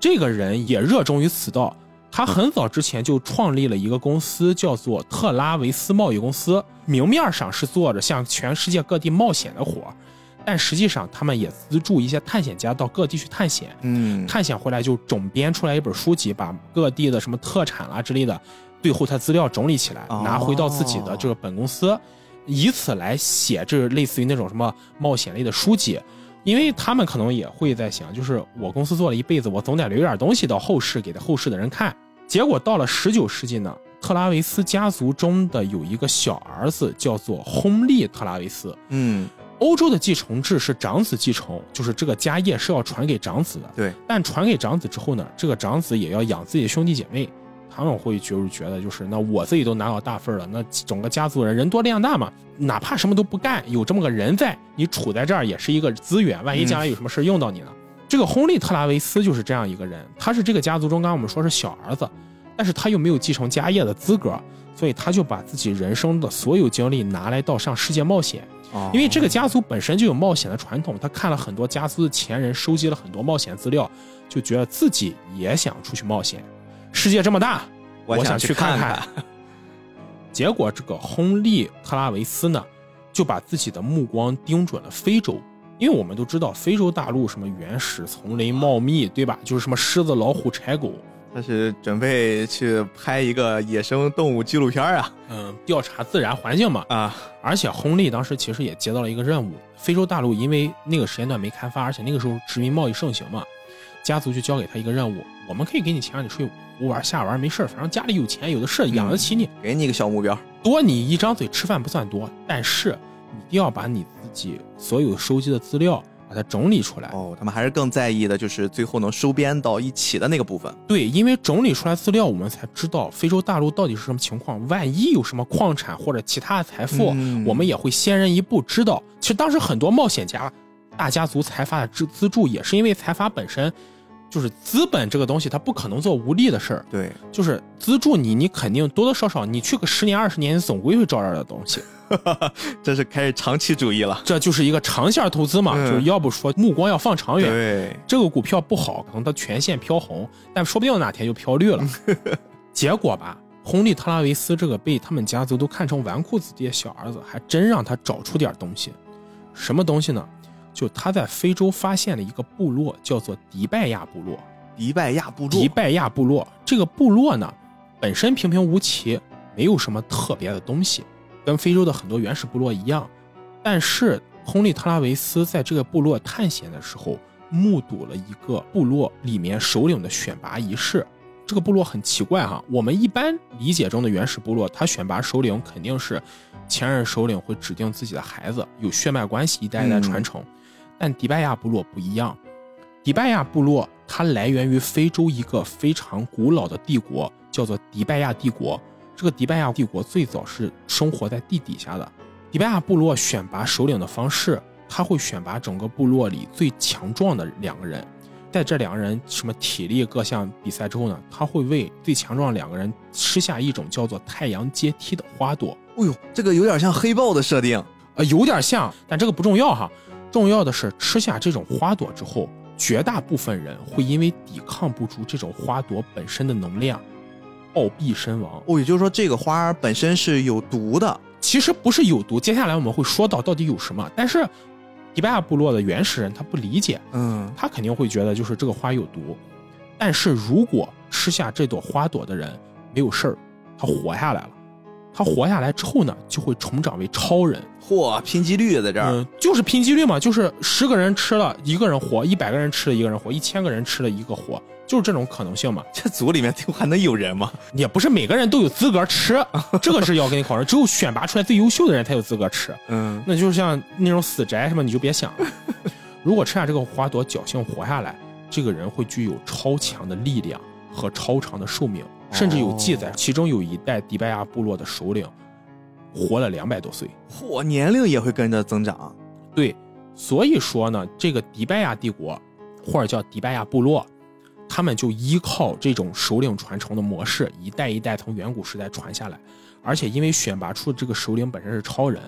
这个人也热衷于此道。他很早之前就创立了一个公司，叫做特拉维斯贸易公司，明面上是做着向全世界各地冒险的活。但实际上，他们也资助一些探险家到各地去探险。嗯，探险回来就总编出来一本书籍，把各地的什么特产啦之类的，最后他资料整理起来，拿回到自己的这个本公司，以此来写这类似于那种什么冒险类的书籍。因为他们可能也会在想，就是我公司做了一辈子，我总得留点东西到后世给后世的人看。结果到了十九世纪呢，特拉维斯家族中的有一个小儿子叫做亨利特拉维斯。嗯。欧洲的继承制是长子继承，就是这个家业是要传给长子的。对，但传给长子之后呢，这个长子也要养自己的兄弟姐妹，他们会就是觉得，就是那我自己都拿到大份了，那整个家族人人多力量大嘛，哪怕什么都不干，有这么个人在，你处在这儿也是一个资源，万一将来有什么事用到你呢？这个亨利特拉维斯就是这样一个人，他是这个家族中，刚刚我们说是小儿子，但是他又没有继承家业的资格，所以他就把自己人生的所有精力拿来到上世界冒险。因为这个家族本身就有冒险的传统，他看了很多家族的前人，收集了很多冒险资料，就觉得自己也想出去冒险。世界这么大，我想去看看。结果这个亨利特拉维斯呢，就把自己的目光盯准了非洲，因为我们都知道非洲大陆什么原始丛林茂密，对吧？就是什么狮子、老虎、豺狗。他是准备去拍一个野生动物纪录片啊，嗯，调查自然环境嘛啊！而且亨利当时其实也接到了一个任务，非洲大陆因为那个时间段没开发，而且那个时候殖民贸易盛行嘛，家族就交给他一个任务，我们可以给你钱让你出去胡玩瞎玩没事反正家里有钱有的是，养得起你，给你一个小目标，多你一张嘴吃饭不算多，但是你一定要把你自己所有收集的资料。把它整理出来哦，他们还是更在意的就是最后能收编到一起的那个部分。对，因为整理出来资料，我们才知道非洲大陆到底是什么情况。万一有什么矿产或者其他的财富，我们也会先人一步知道。其实当时很多冒险家、大家族财阀的资资助，也是因为财阀本身就是资本这个东西，它不可能做无利的事儿。对，就是资助你，你肯定多多少少，你去个十年二十年，你总归会招点的东西。这是开始长期主义了。这就是一个长线投资嘛，嗯就是要不说目光要放长远。对，这个股票不好，可能它全线飘红，但说不定哪天就飘绿了。结果吧，红利特拉维斯这个被他们家族都看成纨绔子弟的小儿子，还真让他找出点东西。什么东西呢？就他在非洲发现了一个部落，叫做迪拜亚部落。迪拜亚部落，迪拜亚部落这个部落呢，本身平平无奇，没有什么特别的东西，跟非洲的很多原始部落一样。但是亨利·特拉维斯在这个部落探险的时候，目睹了一个部落里面首领的选拔仪式。这个部落很奇怪哈，我们一般理解中的原始部落，他选拔首领肯定是前任首领会指定自己的孩子，有血脉关系，一代一代传承。但迪拜亚部落不一样，迪拜亚部落它来源于非洲一个非常古老的帝国，叫做迪拜亚帝国。这个迪拜亚帝国最早是生活在地底下的。迪拜亚部落选拔首领的方式，他会选拔整个部落里最强壮的两个人，在这两个人什么体力各项比赛之后呢，他会为最强壮两个人吃下一种叫做太阳阶梯的花朵。哎呦，这个有点像黑豹的设定。呃，有点像，但这个不重要哈。重要的是吃下这种花朵之后，绝大部分人会因为抵抗不住这种花朵本身的能量，暴毙身亡。哦，也就是说这个花儿本身是有毒的。其实不是有毒，接下来我们会说到到底有什么。但是迪拜亚部落的原始人他不理解，嗯，他肯定会觉得就是这个花有毒。但是如果吃下这朵花朵的人没有事儿，他活下来了。他活下来之后呢，就会成长为超人。嚯，拼几率在这儿。嗯，就是拼几率嘛，就是十个人吃了一个人活，一百个人吃了一个人活，一千个人吃了一个活，就是这种可能性嘛。这组里面最后还能有人吗？也不是每个人都有资格吃，这个是要跟你考虑，只有选拔出来最优秀的人才有资格吃。嗯，那就像那种死宅什么，你就别想了。如果吃下这个花朵，侥幸活下来，这个人会具有超强的力量和超长的寿命，甚至有记载，其中有一代迪拜亚部落的首领活了两百多岁。嚯，年龄也会跟着增长。对，所以说呢，这个迪拜亚帝国或者叫迪拜亚部落，他们就依靠这种首领传承的模式，一代一代从远古时代传下来。而且因为选拔出这个首领本身是超人，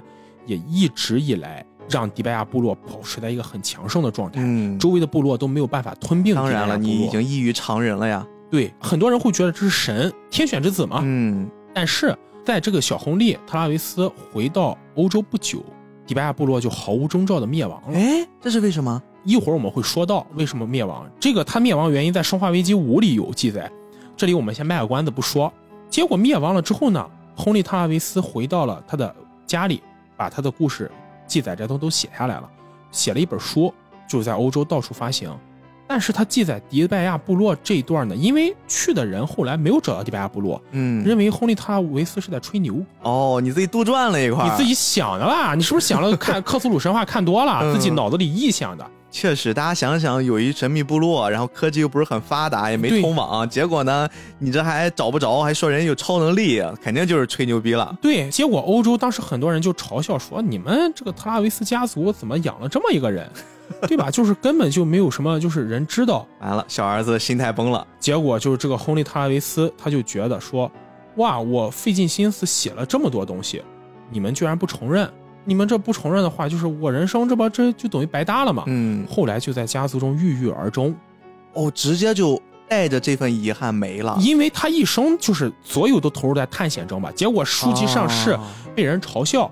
也一直以来让迪拜亚部落保持在一个很强盛的状态。嗯，周围的部落都没有办法吞并。当然了，你已经异于常人了呀。对，很多人会觉得这是神天选之子嘛。嗯，但是在这个小亨利特拉维斯回到欧洲不久，迪拜亚部落就毫无征兆的灭亡了。哎，这是为什么？一会儿我们会说到为什么灭亡。这个它灭亡原因在《生化危机五》里有记载，这里我们先卖个关子不说。结果灭亡了之后呢，亨利特拉维斯回到了他的家里，把他的故事记载这都都写下来了，写了一本书，就是在欧洲到处发行。但是他记载迪拜亚部落这一段呢，因为去的人后来没有找到迪拜亚部落，嗯，认为亨利特拉维斯是在吹牛。哦，你自己杜撰了一块你自己想的吧？你是不是想了看克苏鲁神话看多了，嗯自己脑子里臆想的？确实，大家想想，有一神秘部落，然后科技又不是很发达，也没通网，结果呢，你这还找不着，还说人有超能力，肯定就是吹牛逼了。对，结果欧洲当时很多人就嘲笑说：“你们这个特拉维斯家族怎么养了这么一个人，对吧？就是根本就没有什么，就是人知道。完了，小儿子心态崩了。结果就是这个亨利·特拉维斯，他就觉得说：哇，我费尽心思写了这么多东西，你们居然不承认，你们这不承认的话，就是我人生这不这就等于白搭了嘛。嗯，后来就在家族中郁郁而终，哦，直接就带着这份遗憾没了。因为他一生就是所有都投入在探险中吧，结果书籍上市啊被人嘲笑，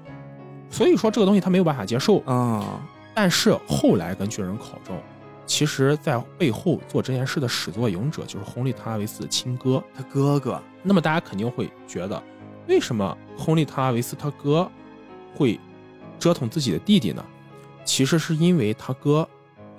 所以说这个东西他没有办法接受。啊，但是后来根据人考证，其实在背后做这件事的始作俑者就是亨利·特拉维斯的亲哥。他哥哥，那么大家肯定会觉得，为什么亨利·特拉维斯他哥会折腾自己的弟弟呢？其实是因为他哥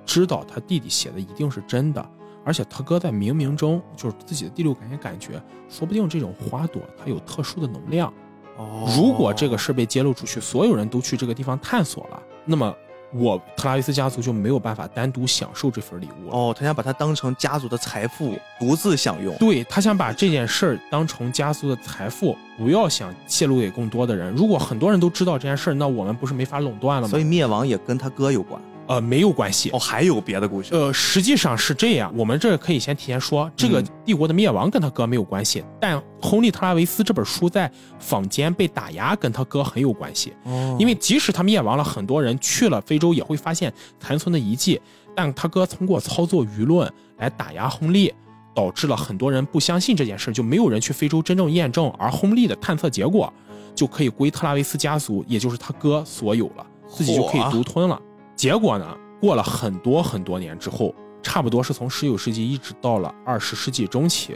知道他弟弟写的一定是真的，而且他哥在冥冥中就是自己的第六感也感觉，说不定这种花朵它有特殊的能量。哦如果这个事被揭露出去，所有人都去这个地方探索了，那么我特拉维斯家族就没有办法单独享受这份礼物。哦，他想把它当成家族的财富，独自享用。对他想把这件事儿当成家族的财富，不要想泄露给更多的人。如果很多人都知道这件事儿，那我们不是没法垄断了吗？所以灭亡也跟他哥有关。呃，没有关系哦，。还有别的故事。呃，实际上是这样，我们这可以先提前说，这个嗯帝国的灭亡跟他哥没有关系，但亨利·特拉维斯这本书在坊间被打压，跟他哥很有关系。哦因为即使他灭亡了，很多人去了非洲也会发现残存的遗迹，但他哥通过操作舆论来打压亨利，导致了很多人不相信这件事，就没有人去非洲真正验证，而亨利的探测结果就可以归特拉维斯家族，也就是他哥所有了，自己就可以独吞了。结果呢，过了很多很多年之后，差不多是从十九世纪一直到了二十世纪中期，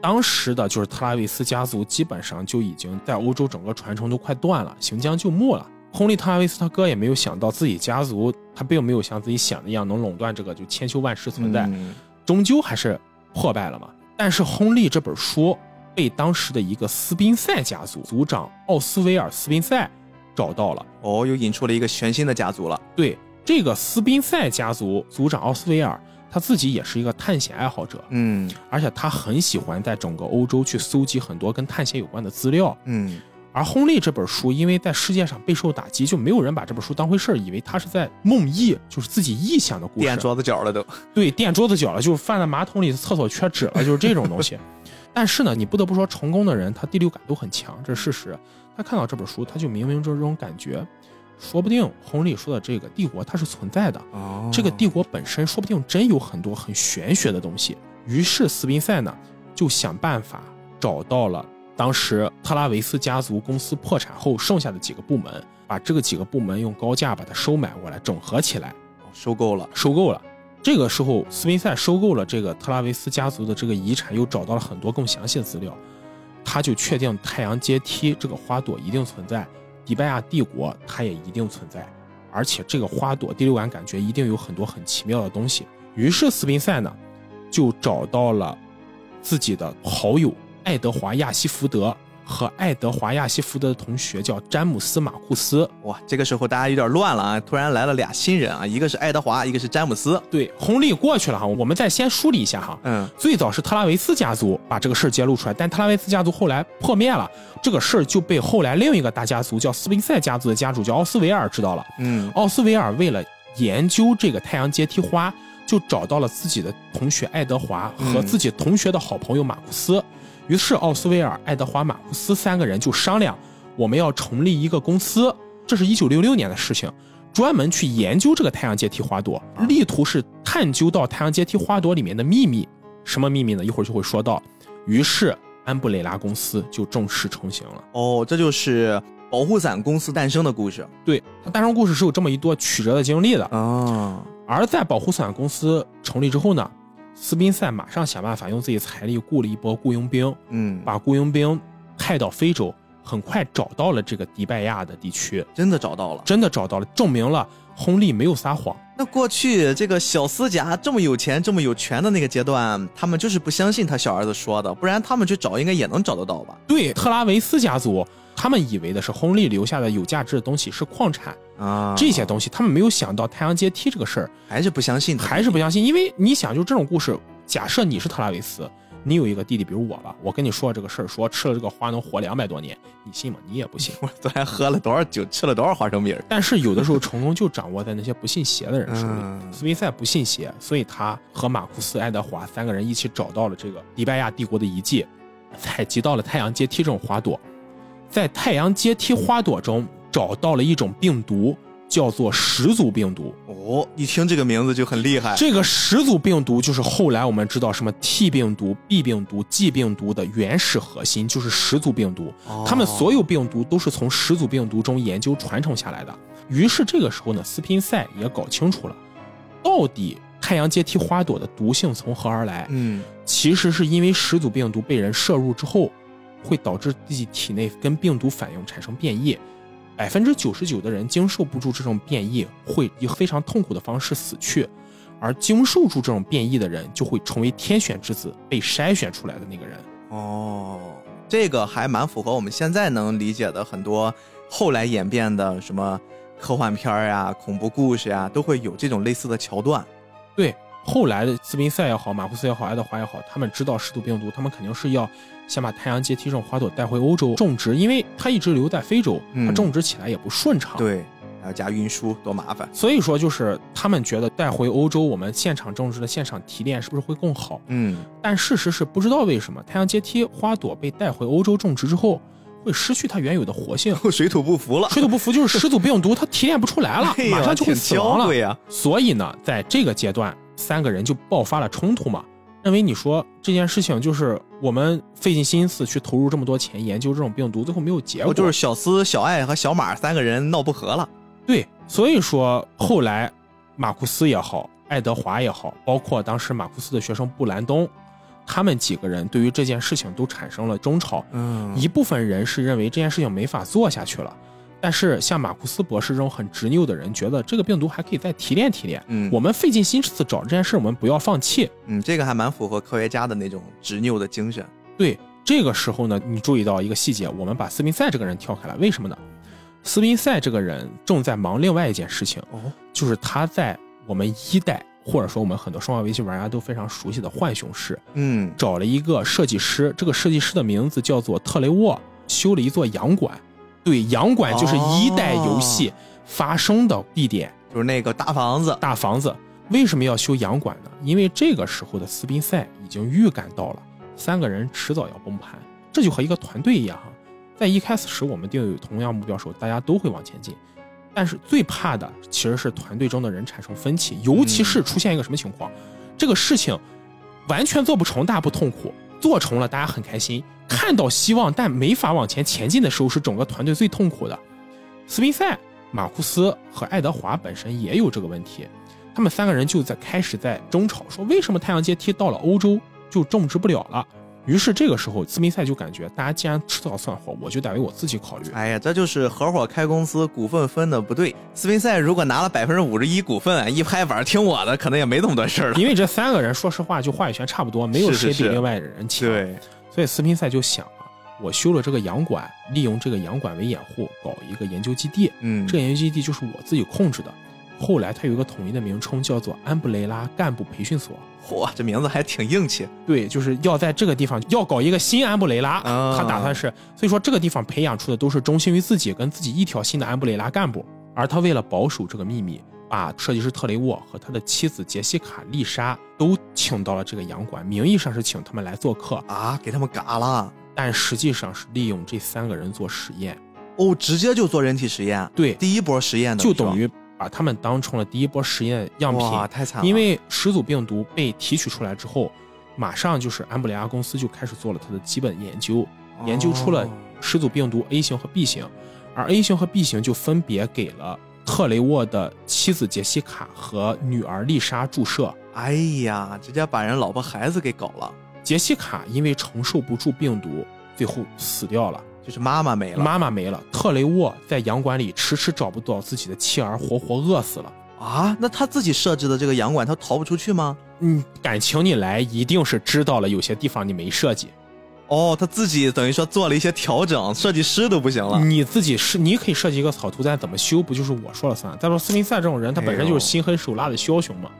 当时的就是特拉维斯家族基本上就已经在欧洲整个传承都快断了，行将就木了。亨利·特拉维斯他哥也没有想到自己家族，他并没有像自己想的一样能垄断这个就千秋万世存在，嗯终究还是破败了嘛。但是亨利这本书被当时的一个斯宾塞家族族长奥斯威尔·斯宾塞找到了。哦，又引出了一个全新的家族了。对这个斯宾塞家族族长奥斯维尔，他自己也是一个探险爱好者，嗯而且他很喜欢在整个欧洲去搜集很多跟探险有关的资料。嗯，而亨利这本书，因为在世界上备受打击，就没有人把这本书当回事儿，以为他是在梦呓，就是自己臆想的故事。垫桌子角了都。对，垫桌子脚了，就是放在马桶里，厕所缺纸了，就是这种东西。但是呢，你不得不说，成功的人他第六感都很强，这是事实。他看到这本书，他就冥冥中这种感觉，说不定亨利说的这个帝国它是存在的，哦这个帝国本身说不定真有很多很玄学的东西。于是斯宾塞呢就想办法找到了当时特拉维斯家族公司破产后剩下的几个部门，把这个几个部门用高价把它收买过来，整合起来。收购了。收购了。这个时候，斯宾塞收购了这个特拉维斯家族的这个遗产，又找到了很多更详细的资料，他就确定太阳阶梯这个花朵一定存在，迪拜亚帝国它也一定存在，而且这个花朵第六感感觉一定有很多很奇妙的东西。于是斯宾塞呢，就找到了自己的好友爱德华亚西福德和爱德华亚西福德的同学叫詹姆斯马库斯，哇，这个时候大家有点乱了啊！突然来了俩新人啊，一个是爱德华，一个是詹姆斯。对，红利过去了哈，我们再先梳理一下哈。嗯最早是特拉维斯家族把这个事儿揭露出来，但特拉维斯家族后来破灭了，这个事儿就被后来另一个大家族叫斯宾塞家族的家主叫奥斯维尔知道了。嗯奥斯维尔为了研究这个太阳阶梯花，就找到了自己的同学爱德华和嗯自己同学的好朋友马库斯。于是奥斯威尔、爱德华、马库斯三个人就商量，我们要成立一个公司。这是一九六六年的事情，专门去研究这个太阳阶梯花朵，力图是探究到太阳阶梯花朵里面的秘密。什么秘密呢？一会儿就会说到。于是安布雷拉公司就正式成型了。哦，这就是保护伞公司诞生的故事对，它诞生故事是有这么一段曲折的经历的。啊。而在保护伞公司成立之后呢，斯宾塞马上想办法用自己财力雇了一波雇佣兵，嗯，把雇佣兵派到非洲，很快找到了这个迪拜亚的地区，真的找到了。真的找到了，证明了亨利没有撒谎。那过去这个小斯家这么有钱、这么有权的那个阶段，他们就是不相信他小儿子说的，不然他们去找应该也能找得到吧？对，特拉维斯家族，他们以为的是亨利留下的有价值的东西是矿产啊，这些东西，他们没有想到太阳阶梯这个事儿，还是不相信，还是不相信，因为你想，就这种故事，假设你是特拉维斯，你有一个弟弟，比如我吧，我跟你说这个事儿，说吃了这个花能活两百多年，你信吗？你也不信。我昨天喝了多少酒，吃了多少花生米儿？但是有的时候成功就掌握在那些不信邪的人手里。嗯斯宾塞不信邪，所以他和马库斯、爱德华三个人一起找到了这个迪拜亚帝国的遗迹，采集到了太阳阶梯这种花朵，在太阳阶梯花朵中找到了一种病毒，叫做始祖病毒。哦，一听这个名字就很厉害。这个始祖病毒就是后来我们知道什么 T 病毒、B 病毒、G 病毒的原始核心，就是始祖病毒。哦他们所有病毒都是从始祖病毒中研究传承下来的。于是这个时候呢，斯宾塞也搞清楚了，到底太阳阶梯花朵的毒性从何而来？嗯，其实是因为始祖病毒被人摄入之后，会导致自己体内跟病毒反应产生变异。百分之九十九的人经受不住这种变异，会以非常痛苦的方式死去；而经受住这种变异的人，就会成为天选之子，被筛选出来的那个人。哦，这个还蛮符合我们现在能理解的很多后来演变的什么科幻片儿呀、恐怖故事呀，都会有这种类似的桥段。对，后来的斯宾塞也好，马库斯也好，爱德华也好，他们知道湿毒病毒，他们肯定是要先把太阳阶梯这种花朵带回欧洲种植，因为它一直留在非洲，它嗯种植起来也不顺畅。对，还要加运输，多麻烦。所以说，就是他们觉得带回欧洲，我们现场种植的现场提炼是不是会更好？嗯，但事实是不知道为什么太阳阶梯花朵被带回欧洲种植之后，会失去它原有的活性，水土不服了，水土不服就是始祖病毒，它提炼不出来了，哎马上就会死亡了。呀。所以呢，在这个阶段，三个人就爆发了冲突嘛。认为你说这件事情就是我们费尽心思去投入这么多钱研究这种病毒，最后没有结果，就是小斯、小艾和小马三个人闹不和了。对，所以说后来马库斯也好，爱德华也好，包括当时马库斯的学生布兰东，他们几个人对于这件事情都产生了争吵。嗯，一部分人是认为这件事情没法做下去了。但是像马库斯博士这种很执拗的人，觉得这个病毒还可以再提炼提炼。嗯，我们费尽心思找这件事，我们不要放弃。嗯，这个还蛮符合科学家的那种执拗的精神。对，这个时候呢，你注意到一个细节，我们把斯宾塞这个人跳开了，为什么呢？斯宾塞这个人正在忙另外一件事情，哦，就是他在我们一代或者说我们很多生化危机玩家都非常熟悉的浣熊市，嗯，找了一个设计师，这个设计师的名字叫做特雷沃，修了一座洋馆。对，洋馆就是一代游戏发生的地点，就是那个大房子。大房子为什么要修洋馆呢？因为这个时候的斯宾塞已经预感到了三个人迟早要崩盘，这就和一个团队一样哈。在一开始时，我们定有同样目标时候，大家都会往前进，但是最怕的其实是团队中的人产生分歧，尤其是出现一个什么情况，这个事情完全做不成，大家不痛苦；做成了，大家很开心。看到希望，但没法往前前进的时候，是整个团队最痛苦的。斯宾塞、马库斯和爱德华本身也有这个问题，他们三个人就在开始在争吵，说为什么太阳阶梯到了欧洲就种植不了了？于是这个时候，斯宾塞就感觉，大家既然吃早算活，我就得为我自己考虑。哎呀，这就是合伙开公司，股份分的不对。斯宾塞如果拿了百分之五十一股份，一拍板听我的，可能也没那么多事儿了。因为这三个人，说实话，就话语权差不多，没有谁比另外的人强。对。所以斯宾塞就想啊，我修了这个洋馆，利用这个洋馆为掩护，搞一个研究基地。嗯，这个研究基地就是我自己控制的。后来它有一个统一的名称，叫做安布雷拉干部培训所。嚯，这名字还挺硬气。对，就是要在这个地方要搞一个新安布雷拉。他打算是，所以说这个地方培养出的都是忠心于自己、跟自己一条心的安布雷拉干部。而他为了保守这个秘密，把设计师特雷沃和他的妻子杰西卡·丽莎都请到了这个洋馆，名义上是请他们来做客啊，给他们嘎了，但实际上是利用这三个人做实验。哦，直接就做人体实验。对，第一波实验的就等于把他们当成了第一波实验样品。哇，太惨了！因为始祖病毒被提取出来之后，马上就是安布雷亚公司就开始做了它的基本研究，研究出了始祖病毒 A 型和 B 型，而 A 型和 B 型就分别给了。特雷沃的妻子杰西卡和女儿丽莎注射，哎呀，直接把人老婆孩子给搞了。杰西卡因为承受不住病毒，最后死掉了，就是妈妈没了，妈妈没了。特雷沃在洋馆里迟迟找不到自己的妻儿，活活饿死了。啊，那他自己设置的这个洋馆，他逃不出去吗？嗯，敢请你来，一定是知道了有些地方你没设计。哦，他自己等于说做了一些调整，设计师都不行了。你自己是你可以设计一个草图，但怎么修不就是我说了算？再说斯宾塞这种人，他本身就是心狠手辣的枭雄嘛。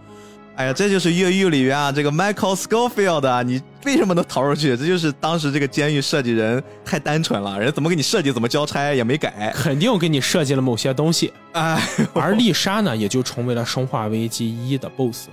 哎呀，这就是越狱里边啊，这个 Michael Scofield，你为什么能逃出去？这就是当时这个监狱设计人太单纯了，人怎么给你设计怎么交差也没改，肯定给你设计了某些东西。哎，而丽莎呢，也就成为了《生化危机一》的 BOSS。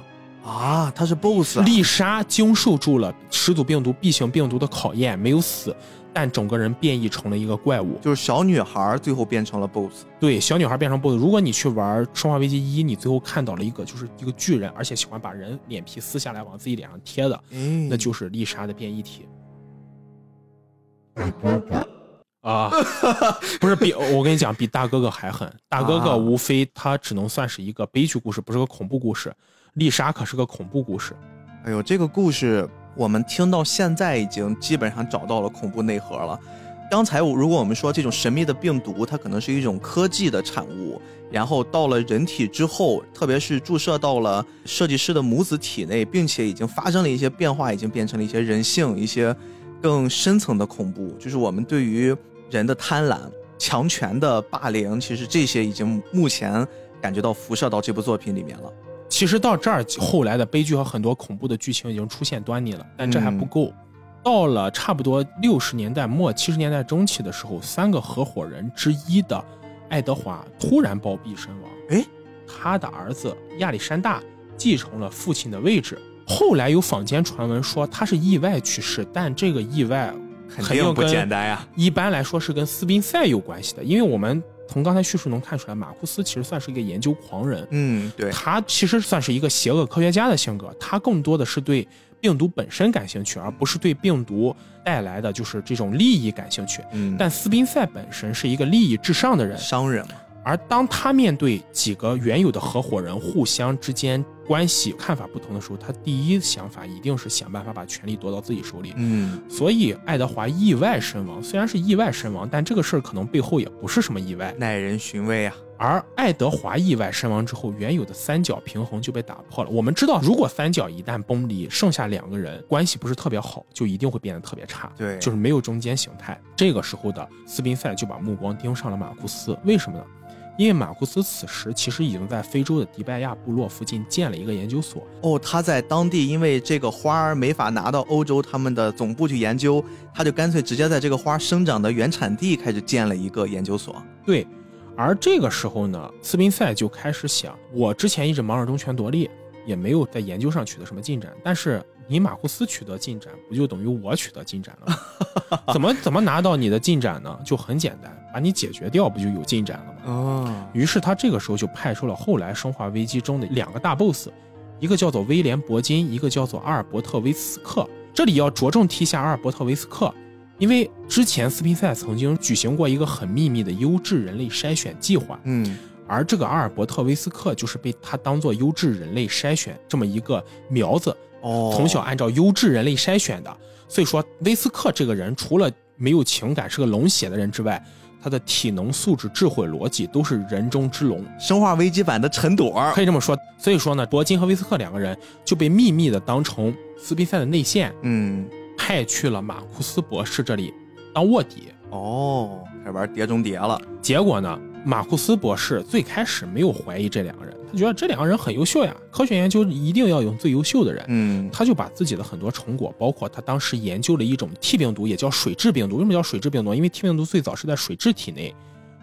啊，他是 BOSS。丽莎经受住了始祖病毒 B 型病毒的考验，没有死，但整个人变异成了一个怪物。就是小女孩最后变成了 BOSS。对，小女孩变成 BOSS。如果你去玩《生化危机一》，你最后看到了一个就是一个巨人，而且喜欢把人脸皮撕下来往自己脸上贴的，嗯、那就是丽莎的变异体。啊，不是比我跟你讲，比大哥哥还狠。大哥哥无非他只能算是一个悲剧故事，不是个恐怖故事。丽莎可是个恐怖故事。哎呦，这个故事我们听到现在已经基本上找到了恐怖内核了。刚才我如果我们说这种神秘的病毒，它可能是一种科技的产物，然后到了人体之后，特别是注射到了设计师的母子体内，并且已经发生了一些变化，已经变成了一些人性、一些更深层的恐怖，就是我们对于人的贪婪、强权的霸凌，其实这些已经目前感觉到辐射到这部作品里面了。其实到这儿，后来的悲剧和很多恐怖的剧情已经出现端倪了，但这还不够。到了差不多六十年代末、七十年代中期的时候，三个合伙人之一的爱德华突然暴毙身亡。哎，他的儿子亚历山大继承了父亲的位置。后来有坊间传闻说他是意外去世，但这个意外肯定不简单呀。一般来说是跟斯宾塞有关系的，因为我们从刚才叙述能看出来，马库斯其实算是一个研究狂人。嗯，对，他其实算是一个邪恶科学家的性格，他更多的是对病毒本身感兴趣，而不是对病毒带来的就是这种利益感兴趣。嗯，但斯宾塞本身是一个利益至上的人，商人嘛。而当他面对几个原有的合伙人互相之间关系看法不同的时候，他第一想法一定是想办法把权力夺到自己手里。嗯，所以爱德华意外身亡，虽然是意外身亡，但这个事儿可能背后也不是什么意外，耐人寻味啊。而爱德华意外身亡之后，原有的三角平衡就被打破了。我们知道，如果三角一旦崩离，剩下两个人关系不是特别好，就一定会变得特别差。对，就是没有中间形态。这个时候的斯宾塞就把目光盯上了马库斯，为什么呢？因为马库斯此时其实已经在非洲的迪拜亚部落附近建了一个研究所。哦，他在当地因为这个花儿没法拿到欧洲他们的总部去研究，他就干脆直接在这个花生长的原产地开始建了一个研究所。对，而这个时候呢，斯宾塞就开始想，我之前一直忙着争权夺利，也没有在研究上取得什么进展，但是。你马库斯取得进展，不就等于我取得进展了吗？怎么怎么拿到你的进展呢？就很简单，把你解决掉，不就有进展了吗？哦。于是他这个时候就派出了后来生化危机中的两个大 boss，一个叫做威廉伯金，一个叫做阿尔伯特威斯克。这里要着重提一下阿尔伯特威斯克，因为之前斯宾塞曾经举行过一个很秘密的优质人类筛选计划。嗯。而这个阿尔伯特威斯克就是被他当做优质人类筛选这么一个苗子。哦，从小按照优质人类筛选的，所以说威斯克这个人除了没有情感是个冷血的人之外，他的体能素质、智慧、逻辑都是人中之龙，生化危机版的陈朵可以这么说。所以说呢，铂金和威斯克两个人就被秘密的当成斯宾塞的内线，嗯，派去了马库斯博士这里当卧底。哦，开始玩碟中谍了。结果呢，马库斯博士最开始没有怀疑这两个人。觉得这两个人很优秀呀，科学研究一定要用最优秀的人。嗯，他就把自己的很多成果，包括他当时研究了一种 T 病毒，也叫水质病毒。为什么叫水质病毒？因为 T 病毒最早是在水质体内，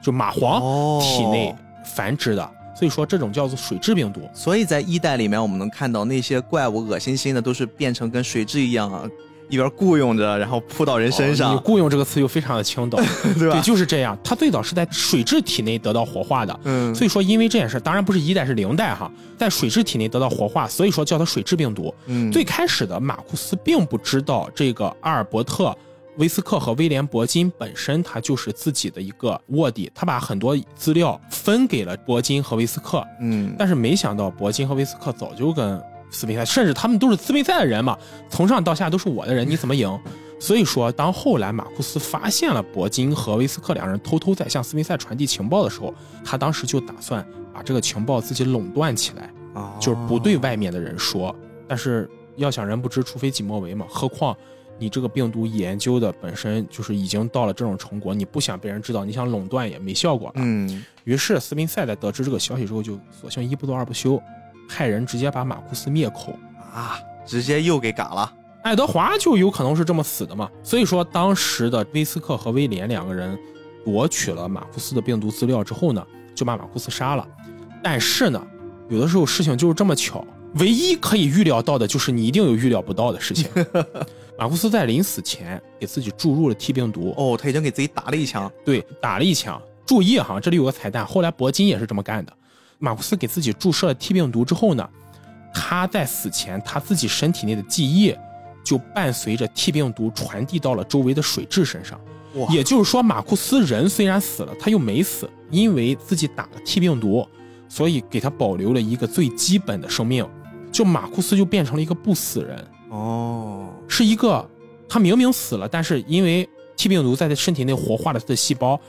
就蚂蟥体内繁殖的，所以说这种叫做水质病毒。所以在一代里面，我们能看到那些怪物恶心心的，都是变成跟水质一样啊。一边雇佣着，然后扑到人身上。你雇佣这个词又非常的轻抖，对吧？对，就是这样。它最早是在水质体内得到活化的，嗯，所以说因为这件事，当然不是一代是零代哈，在水质体内得到活化，所以说叫它水质病毒。嗯，最开始的马库斯并不知道这个阿尔伯特·威斯克和威廉·铂金本身他就是自己的一个卧底，他把很多资料分给了铂金和威斯克，嗯，但是没想到铂金和威斯克早就跟。斯宾塞，甚至他们都是斯宾塞的人嘛，从上到下都是我的人，你怎么赢？所以说，当后来马库斯发现了铂金和威斯克两人偷偷在向斯宾塞传递情报的时候，他当时就打算把这个情报自己垄断起来，就是不对外面的人说。但是要想人不知，除非己莫为嘛。何况你这个病毒研究的本身就是已经到了这种成果，你不想被人知道，你想垄断也没效果了。嗯。于是斯宾塞在得知这个消息之后，就索性一不做二不休。派人直接把马库斯灭口啊，直接又给嘎了。爱德华就有可能是这么死的嘛？所以说，当时的威斯克和威廉两个人夺取了马库斯的病毒资料之后呢，就把马库斯杀了。但是呢，有的时候事情就是这么巧，唯一可以预料到的就是你一定有预料不到的事情。马库斯在临死前给自己注入了 T 病毒。哦，他已经给自己打了一枪。对，打了一枪。注意哈，这里有个彩蛋，后来铂金也是这么干的。马库斯给自己注射了 T 病毒之后呢，他在死前他自己身体内的记忆就伴随着 T 病毒传递到了周围的水蛭身上。也就是说，马库斯人虽然死了，他又没死，因为自己打了 T 病毒，所以给他保留了一个最基本的生命。就马库斯就变成了一个不死人。哦，是一个他明明死了，但是因为 T 病毒在他身体内活化了他的细胞。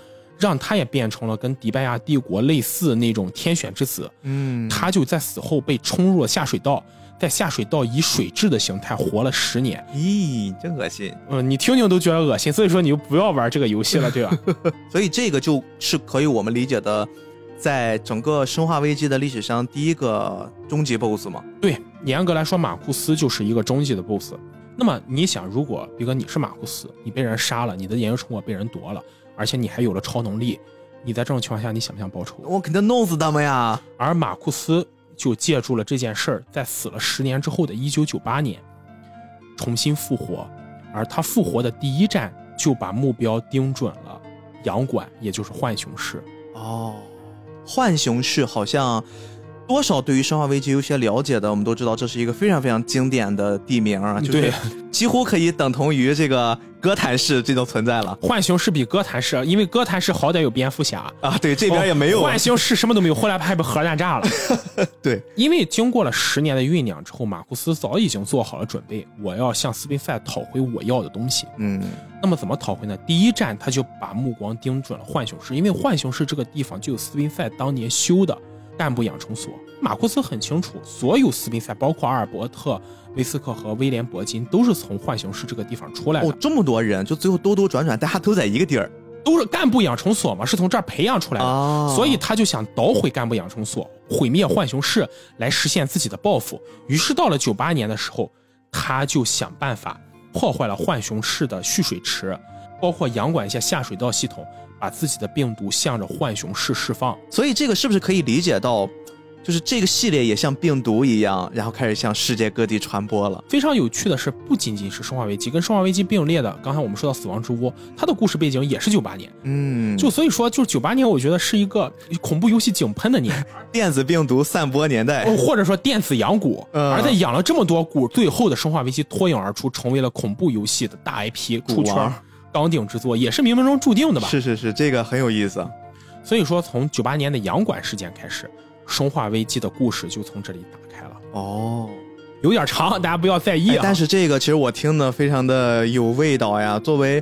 让他也变成了跟迪拜亚帝国类似那种天选之子，嗯，他就在死后被冲入了下水道，在下水道以水蛭的形态活了十年。咦，真恶心！嗯，你听听都觉得恶心，所以说你就不要玩这个游戏了，对吧？所以这个就是可以我们理解的，在整个生化危机的历史上第一个终极 BOSS 吗？对，严格来说，马库斯就是一个终极的 BOSS。那么你想，如果比哥你是马库斯，你被人杀了，你的研究成果被人夺了。而且你还有了超能力，你在这种情况下，你想不想报仇？我肯定弄死他们呀！而马库斯就借助了这件事儿，在死了十年之后的1998年，重新复活。而他复活的第一站，就把目标盯准了羊馆，也就是浣熊市。哦，浣熊市好像多少对于《生化危机》有些了解的，我们都知道这是一个非常非常经典的地名啊，就是对几乎可以等同于这个哥谭市这种存在了浣熊市比哥谭市，因为哥谭市好歹有蝙蝠侠，啊。对，这边也没有。浣熊市什么都没有，后来还被核弹炸了。对，因为经过了十年的酝酿之后，马库斯早已经做好了准备，我要向斯宾塞讨回我要的东西。嗯，那么怎么讨回呢？第一站他就把目光盯准了浣熊市，因为浣熊市这个地方就有斯宾塞当年修的干部养成所。马库斯很清楚，所有斯宾塞，包括阿尔伯特、威斯克和威廉·伯金，都是从浣熊市这个地方出来的，哦，这么多人，就最后兜兜转转，大家都在一个地儿都是干部养成所嘛，是从这儿培养出来的。啊所以他就想捣毁干部养成所，毁灭浣熊市，来实现自己的抱负。于是到了九八年的时候，他就想办法破坏了浣熊市的蓄水池，包括洋管一些下水道系统，把自己的病毒向着浣熊市释放。所以这个是不是可以理解到，就是这个系列也像病毒一样，然后开始向世界各地传播了？非常有趣的是，不仅仅是《生化危机》，跟《生化危机》并列的，刚才我们说到《死亡之屋》，它的故事背景也是九八年。嗯，就所以说，就是九八年，我觉得是一个恐怖游戏井喷的年。电子病毒散播年代。哦或者说电子养蛊，嗯而在养了这么多蛊，最后的《生化危机》脱颖而出，成为了恐怖游戏的大 IP，出圈王纲顶之作，也是冥冥中注定的吧。是是是，这个很有意思。所以说，从九八年的洋馆事件开始，《生化危机》的故事就从这里打开了。哦，有点长，大家不要在意啊。哎但是这个其实我听的非常的有味道呀。作为，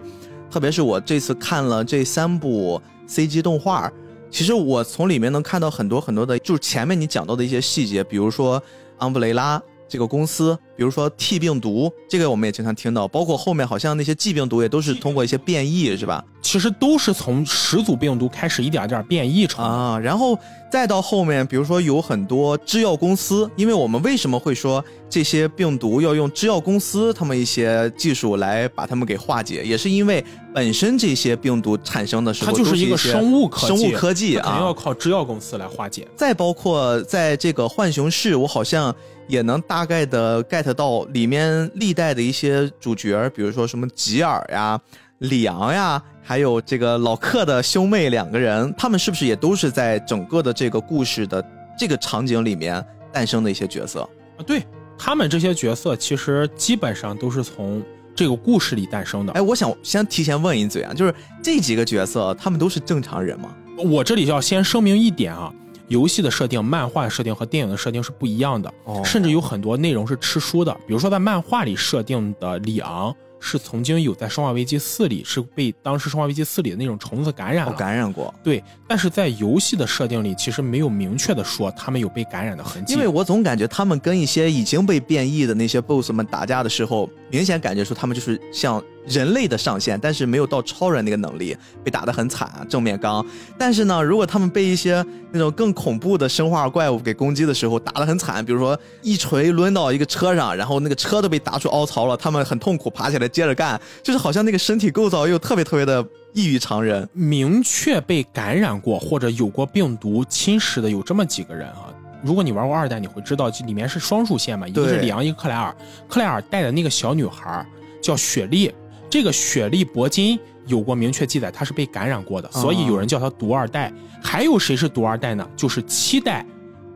特别是我这次看了这三部 CG 动画，其实我从里面能看到很多很多的，就是前面你讲到的一些细节，比如说安布雷拉这个公司，比如说 T 病毒，这个我们也经常听到，包括后面好像那些 G 病毒也都是通过一些变异，是吧？其实都是从始祖病毒开始一点点变异成的。啊，然后再到后面，比如说有很多制药公司，因为我们为什么会说这些病毒要用制药公司他们一些技术来把它们给化解，也是因为本身这些病毒产生的时候它就是一个生物科技，生物科技啊肯定要啊。靠制药公司来化解。再包括在这个浣熊市，我好像也能大概的 get 到里面历代的一些主角，比如说什么吉尔呀、里昂呀，还有这个老克的兄妹两个人，他们是不是也都是在整个的这个故事的这个场景里面诞生的一些角色？啊，对他们这些角色，其实基本上都是从这个故事里诞生的。哎，我想先提前问一嘴啊，就是这几个角色，他们都是正常人吗？我这里要先声明一点啊，游戏的设定、漫画的设定和电影的设定是不一样的，哦甚至有很多内容是吃书的。比如说，在漫画里设定的里昂是曾经有在《生化危机四》里是被当时《生化危机四》里的那种虫子感染我了。感染过，对，但是在游戏的设定里，其实没有明确的说他们有被感染的痕迹。因为我总感觉他们跟一些已经被变异的那些 BOSS 们打架的时候，明显感觉出他们就是像人类的上限，但是没有到超人那个能力，被打得很惨，正面刚。但是呢，如果他们被一些那种更恐怖的生化怪物给攻击的时候，打得很惨，比如说一锤抡到一个车上，然后那个车都被打出凹槽了，他们很痛苦，爬起来接着干，就是好像那个身体构造又特别特别的异于常人。明确被感染过或者有过病毒侵蚀的有这么几个人啊。如果你玩过二代，你会知道这里面是双数线嘛，一个是里昂，一个克莱尔。克莱尔带的那个小女孩叫雪莉，这个雪莉铂金有过明确记载，她是被感染过的，所以有人叫她毒二代。还有谁是毒二代呢？就是七代，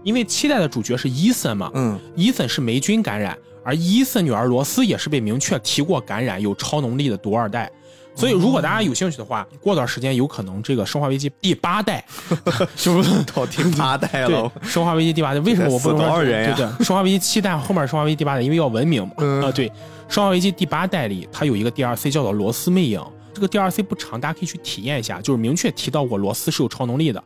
因为七代的主角是伊森嘛，嗯，伊森是霉菌感染，而伊森女儿罗斯也是被明确提过感染，有超能力的毒二代。所以，如果大家有兴趣的话，过段时间有可能这个《生化危机》第八代，就不是？到第八代对，了《生化危机》第八代，为什么我不能死多少说人呀对对，《生化危机》七代后面《生化危机》第八代，因为要文明嘛。嗯啊，对，《生化危机》第八代里，它有一个 DLC 叫做罗斯魅影，这个 DLC 不长，大家可以去体验一下，就是明确提到过罗斯是有超能力的。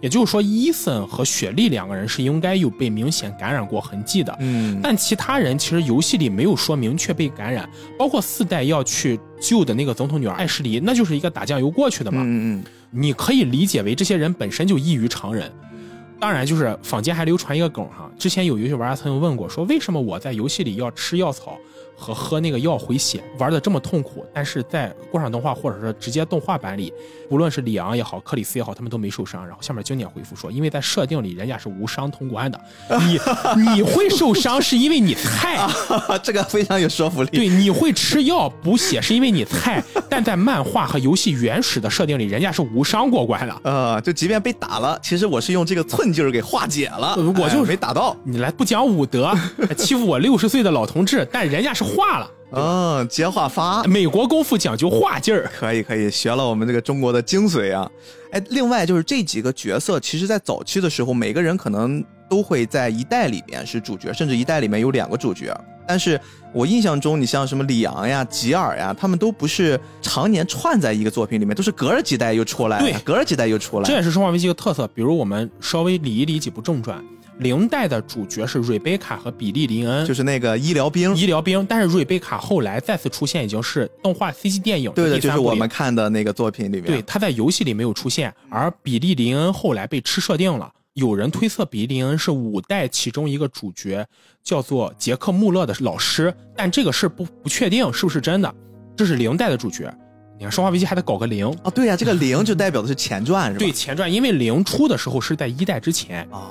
也就是说，伊森和雪莉两个人是应该有被明显感染过痕迹的。嗯，但其他人其实游戏里没有说明确被感染，包括四代要去救的那个总统女儿艾什莉，那就是一个打酱油过去的嘛。嗯嗯你可以理解为这些人本身就异于常人。当然，就是坊间还流传一个梗哈，之前有游戏玩家曾经问过，说为什么我在游戏里要吃药草和喝那个药回血，玩的这么痛苦，但是在过场动画或者是直接动画版里，无论是里昂也好，克里斯也好，他们都没受伤。然后下面经典回复说，因为在设定里人家是无伤通关的，你你会受伤是因为你菜，这个非常有说服力。对，你会吃药补血是因为你菜，但在漫画和游戏原始的设定里，人家是无伤过关的。呃，就即便被打了，其实我是用这个寸劲儿给化解了，我就哎没打到。你来不讲武德，欺负我六十岁的老同志，但人家是化了。嗯，接话发，美国功夫讲究画劲儿，可以可以，学了我们这个中国的精髓啊！哎，另外就是这几个角色，其实在早期的时候，每个人可能都会在一代里面是主角，甚至一代里面有两个主角。但是我印象中，你像什么李昂呀、吉尔呀，他们都不是常年串在一个作品里面，都是隔着几代又出来，对，隔着几代又出来。这也是《生化危机》的特色。比如我们稍微理一理几部正传。零代的主角是瑞贝卡和比利林恩，就是那个医疗兵。医疗兵，但是瑞贝卡后来再次出现，已经是动画 CG 电影对的，就是我们看的那个作品里面。对，他在游戏里没有出现，而比利林恩后来被吃设定了。有人推测比利林恩是五代其中一个主角，叫做杰克穆勒的老师，但这个事不不确定是不是真的。这是零代的主角。你看《生化危机》还得搞个零啊？对呀，这个零就代表的是前传是吧？对，前传，因为零出的时候是在一代之前哦。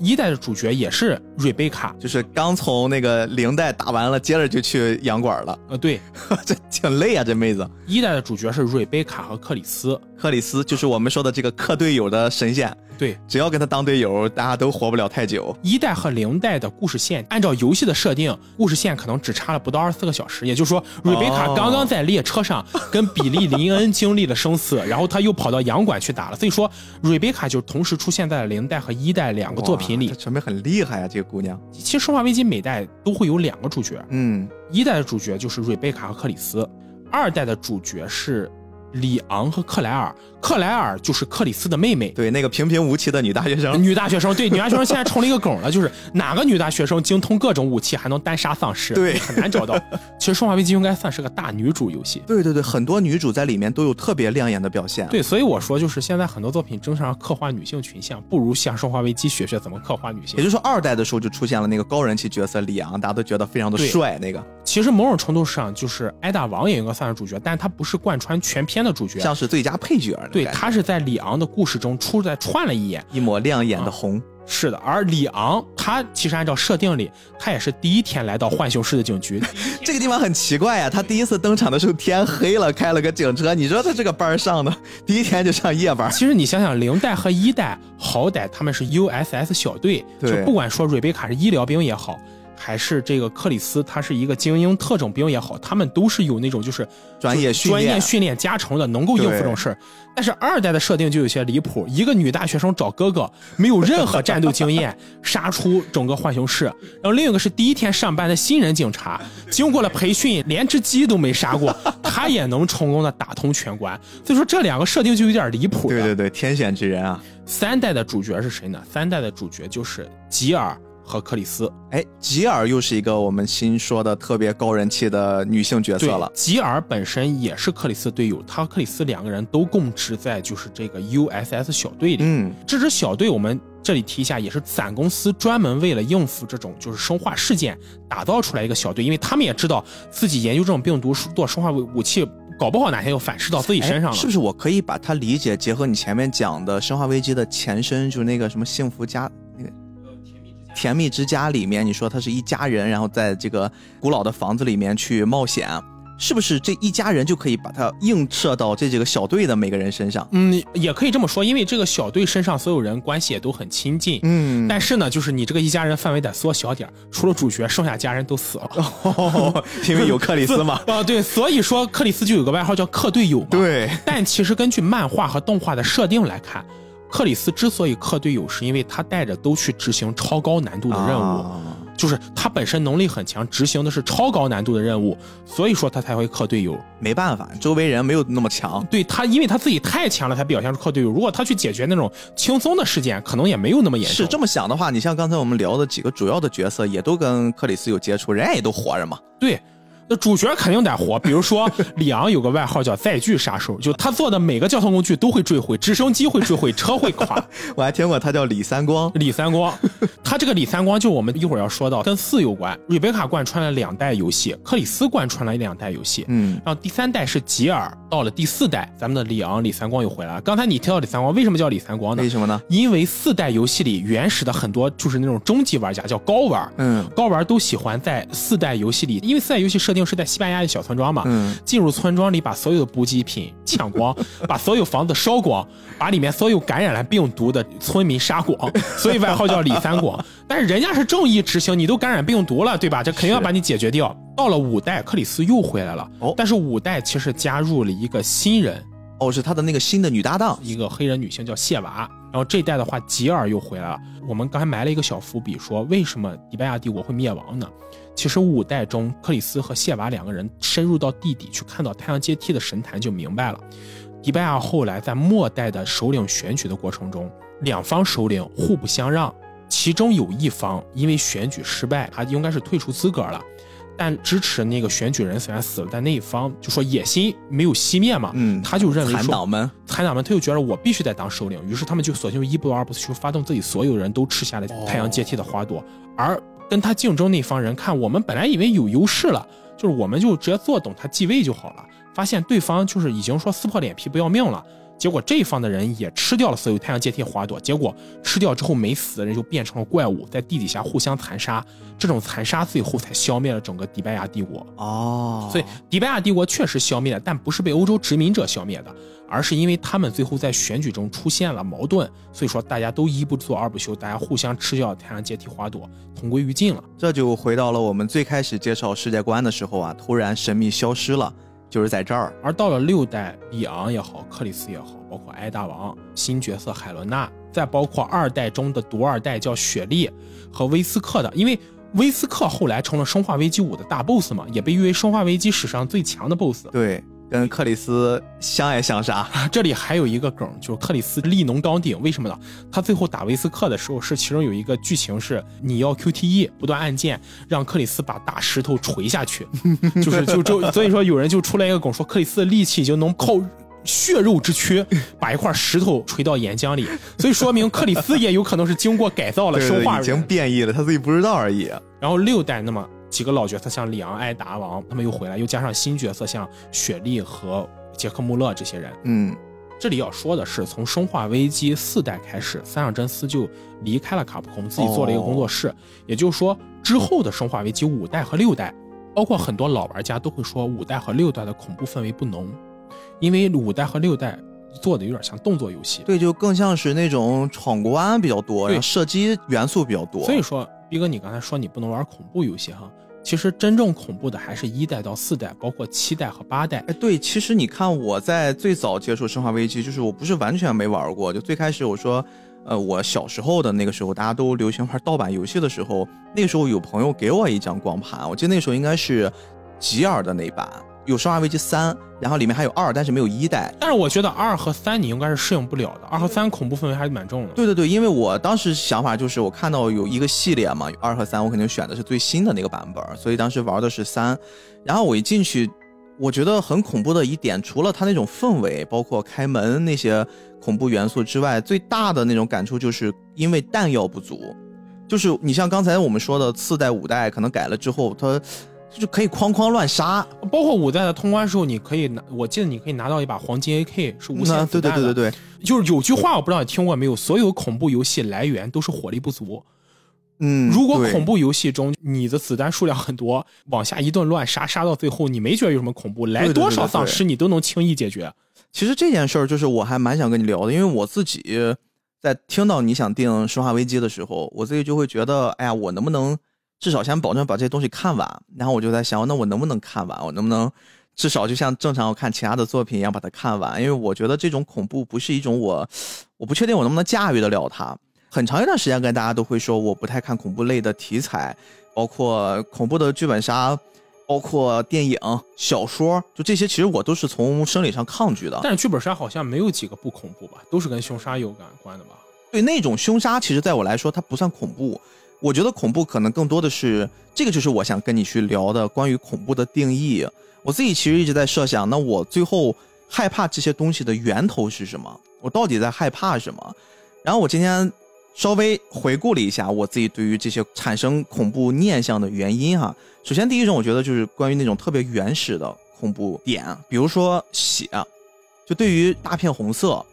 一代的主角也是瑞贝卡，就是刚从那个零代打完了，接着就去洋馆了。呃，对，这挺累啊，这妹子。一代的主角是瑞贝卡和克里斯，克里斯就是我们说的这个克队友的神仙。对，只要跟他当队友，大家都活不了太久。一代和零代的故事线，按照游戏的设定，故事线可能只差了不到二十四个小时。也就是说，瑞贝卡刚刚在列车上跟比利林恩经历了生死，然后他又跑到洋馆去打了。所以说，瑞贝卡就同时出现在了零代和一代两个作品里。准备很厉害啊，这个姑娘。其实《生化危机》每代都会有两个主角，嗯，一代的主角就是瑞贝卡和克里斯，二代的主角是。里昂和克莱尔，克莱尔就是克里斯的妹妹，对，那个平平无奇的女大学生，女大学生，对，女大学生现在成了一个梗了，就是哪个女大学生精通各种武器，还能单杀丧尸，对，很难找到。其实《生化危机》应该算是个大女主游戏，对对对，很多女主在里面都有特别亮眼的表现。对，所以我说，就是现在很多作品争上刻画女性群像，不如像《生化危机》学学怎么刻画女性。也就是说，二代的时候就出现了那个高人气角色里昂，大家都觉得非常的帅。那个其实某种程度上就是艾大王也应该算是主角，但是他不是贯穿全篇的主角，像是最。佳配角，对他是在里昂的故事中出来串了一眼，一抹亮眼的红。是的，而里昂他其实按照设定里，他也是第一天来到浣熊市的警局。这个地方很奇怪呀，他第一次登场的时候天黑了，开了个警车。你说他这个班上的第一天就上夜班。其实你想想，零代和一代好歹他们是 USS 小队，就不管说瑞贝卡是医疗兵也好。还是这个克里斯，他是一个精英特种兵也好，他们都是有那种就是专业专业训练加成的，能够应付这种事儿。但是二代的设定就有些离谱，一个女大学生找哥哥，没有任何战斗经验，杀出整个浣熊市；然后另一个是第一天上班的新人警察，经过了培训，连只鸡都没杀过，他也能成功的打通全关。所以说这两个设定就有点离谱。对对对，天选之人啊！三代的主角是谁呢？三代的主角就是吉尔。和克里斯，哎，吉尔又是一个我们新说的特别高人气的女性角色了。吉尔本身也是克里斯队友，他和克里斯两个人都供职在就是这个 USS 小队里。嗯，这支小队我们这里提一下，也是伞公司专门为了应付这种就是生化事件打造出来一个小队，因为他们也知道自己研究这种病毒做生化武器，搞不好哪天又反噬到自己身上了。是不是？我可以把它理解，结合你前面讲的《生化危机》的前身，就是那个什么幸福家那个。甜蜜之家里面，你说他是一家人，然后在这个古老的房子里面去冒险，是不是这一家人就可以把它映射到这几个小队的每个人身上？嗯，也可以这么说，因为这个小队身上所有人关系也都很亲近。嗯，但是呢，就是你这个一家人范围得缩小点，除了主角，剩下家人都死了，哦、因为有克里斯嘛。啊，对，所以说克里斯就有个外号叫克队友嘛。对，但其实根据漫画和动画的设定来看。克里斯之所以克队友，是因为他带着都去执行超高难度的任务，啊、就是他本身能力很强，执行的是超高难度的任务，所以说他才会克队友。没办法，周围人没有那么强。对他，因为他自己太强了，才表现出克队友。如果他去解决那种轻松的事件，可能也没有那么严重。是这么想的话，你像刚才我们聊的几个主要的角色，也都跟克里斯有接触，人家也都活着嘛。对。那主角肯定得活。比如说 里昂有个外号叫载具杀手，就他做的每个交通工具都会坠毁，直升机会坠毁，车会垮。我还听过他叫李三光，李三光，他这个李三光就我们一会儿要说到，跟四有关。瑞贝卡贯穿了两代游戏，克里斯贯穿了两代游戏，嗯，然后第三代是吉尔，到了第四代，咱们的里昂李三光又回来了。刚才你提到李三光，为什么叫李三光呢？为什么呢？因为四代游戏里原始的很多就是那种终极玩家叫高玩，嗯高玩都喜欢在四代游戏里，因为四代游戏设定是在西班牙的小村庄嘛，嗯，进入村庄里把所有的补给品抢光，把所有房子烧光，把里面所有感染了病毒的村民杀光，所以外号叫李三广。但是人家是正义执行，你都感染病毒了，对吧？这肯定要把你解决掉。到了五代，克里斯又回来了，哦但是五代其实加入了一个新人，哦，是他的那个新的女搭档，一个黑人女性叫谢娃。然后这一代的话，吉尔又回来了。我们刚才埋了一个小伏笔，说为什么迪拜亚帝国会灭亡呢？其实五代中，克里斯和谢瓦两个人深入到地底去看到太阳阶梯的神坛，就明白了。迪拜亚后来在末代的首领选举的过程中，两方首领互不相让，其中有一方因为选举失败，他应该是退出资格了。但支持那个选举人虽然死了，但那一方就说野心没有熄灭嘛，嗯他就认为说残党们，残党们他就觉得我必须得当首领，于是他们就索性一不二不休，发动自己所有人都吃下了太阳阶梯的花朵，而跟他竞争那方人看我们本来以为有优势了，就是我们就直接坐等他继位就好了，发现对方就是已经说撕破脸皮不要命了。结果这一方的人也吃掉了所有太阳阶梯花朵，结果吃掉之后没死的人就变成了怪物，在地底下互相残杀。这种残杀最后才消灭了整个迪拜亚帝国。哦，所以迪拜亚帝国确实消灭了，但不是被欧洲殖民者消灭的，而是因为他们最后在选举中出现了矛盾，所以说大家都一不做二不休，大家互相吃掉太阳阶梯花朵，同归于尽了。这就回到了我们最开始介绍世界观的时候啊，突然神秘消失了，就是在这儿。而到了六代，里昂也好，克里斯也好，包括埃大王新角色海伦娜，再包括二代中的独二代叫雪莉和威斯克的，因为威斯克后来成了《生化危机五》的大 boss 嘛，也被誉为《生化危机》史上最强的 boss。对，跟克里斯相爱相杀。这里还有一个梗，就是克里斯力能刚顶，为什么呢？他最后打维斯克的时候，是其中有一个剧情是你要 QTE 不断按键，让克里斯把大石头锤下去，就是就就所以说有人就出来一个梗说克里斯的力气已经能靠。血肉之躯把一块石头锤到岩浆里，所以说明克里斯也有可能是经过改造了生化对已经。变异了，他自己不知道而已。然后六代那么几个老角色，像里昂、埃达王他们又回来，又加上新角色像雪莉和杰克穆勒这些人，嗯，这里要说的是，从《生化危机》四代开始，三上真司就离开了卡普空，自己做了一个工作室。也就是说，之后的《生化危机》五代和六代，包括很多老玩家都会说，五代和六代的恐怖氛围不浓，因为五代和六代做的有点像动作游戏。对，就更像是那种闯关比较多，对然后射击元素比较多。所以说，逼哥，你刚才说你不能玩恐怖游戏哈，其实真正恐怖的还是一代到四代，包括七代和八代。哎，对，其实你看我在最早接触《生化危机》，就是我不是完全没玩过，就最开始我说，呃，我小时候的那个时候，大家都流行玩盗版游戏的时候，那个时候有朋友给我一张光盘，我记得那时候应该是吉尔的那版，有《生化危机三》，然后里面还有二，但是没有一代。但是我觉得二和三你应该是适应不了的，二和三恐怖氛围还是蛮重的。对对对，因为我当时想法就是，我看到有一个系列嘛，二和三，我肯定选的是最新的那个版本，所以当时玩的是三。然后我一进去，我觉得很恐怖的一点，除了它那种氛围，包括开门那些恐怖元素之外，最大的那种感触就是因为弹药不足。就是你像刚才我们说的四代、五代，可能改了之后，它就是可以哐哐乱杀。包括五代的通关时候，你可以拿，我记得你可以拿到一把黄金 AK，是无限对对子弹的。对对对，就是有句话我不知道你听过没有，所有恐怖游戏来源都是火力不足。嗯，如果恐怖游戏中你的子弹数量很多，往下一顿乱杀，杀到最后你没觉得有什么恐怖，来对对对多少丧尸你都能轻易解决。其实这件事儿就是我还蛮想跟你聊的，因为我自己在听到你想定《生化危机》的时候，我自己就会觉得，哎呀，我能不能至少先保证把这些东西看完？然后我就在想，那我能不能看完？我能不能至少就像正常我看其他的作品一样把它看完？因为我觉得这种恐怖不是一种我，我不确定我能不能驾驭得了它。很长一段时间跟大家都会说，我不太看恐怖类的题材，包括恐怖的剧本杀。包括电影、小说，就这些，其实我都是从生理上抗拒的。但是剧本杀好像没有几个不恐怖吧，都是跟凶杀有感关的吧？对那种凶杀，其实在我来说它不算恐怖，我觉得恐怖可能更多的是这个，就是我想跟你去聊的关于恐怖的定义。我自己其实一直在设想，那我最后害怕这些东西的源头是什么？我到底在害怕什么？然后我今天稍微回顾了一下我自己对于这些产生恐怖念想的原因哈。首先第一种，我觉得就是关于那种特别原始的恐怖点，比如说血，就对于大片红色，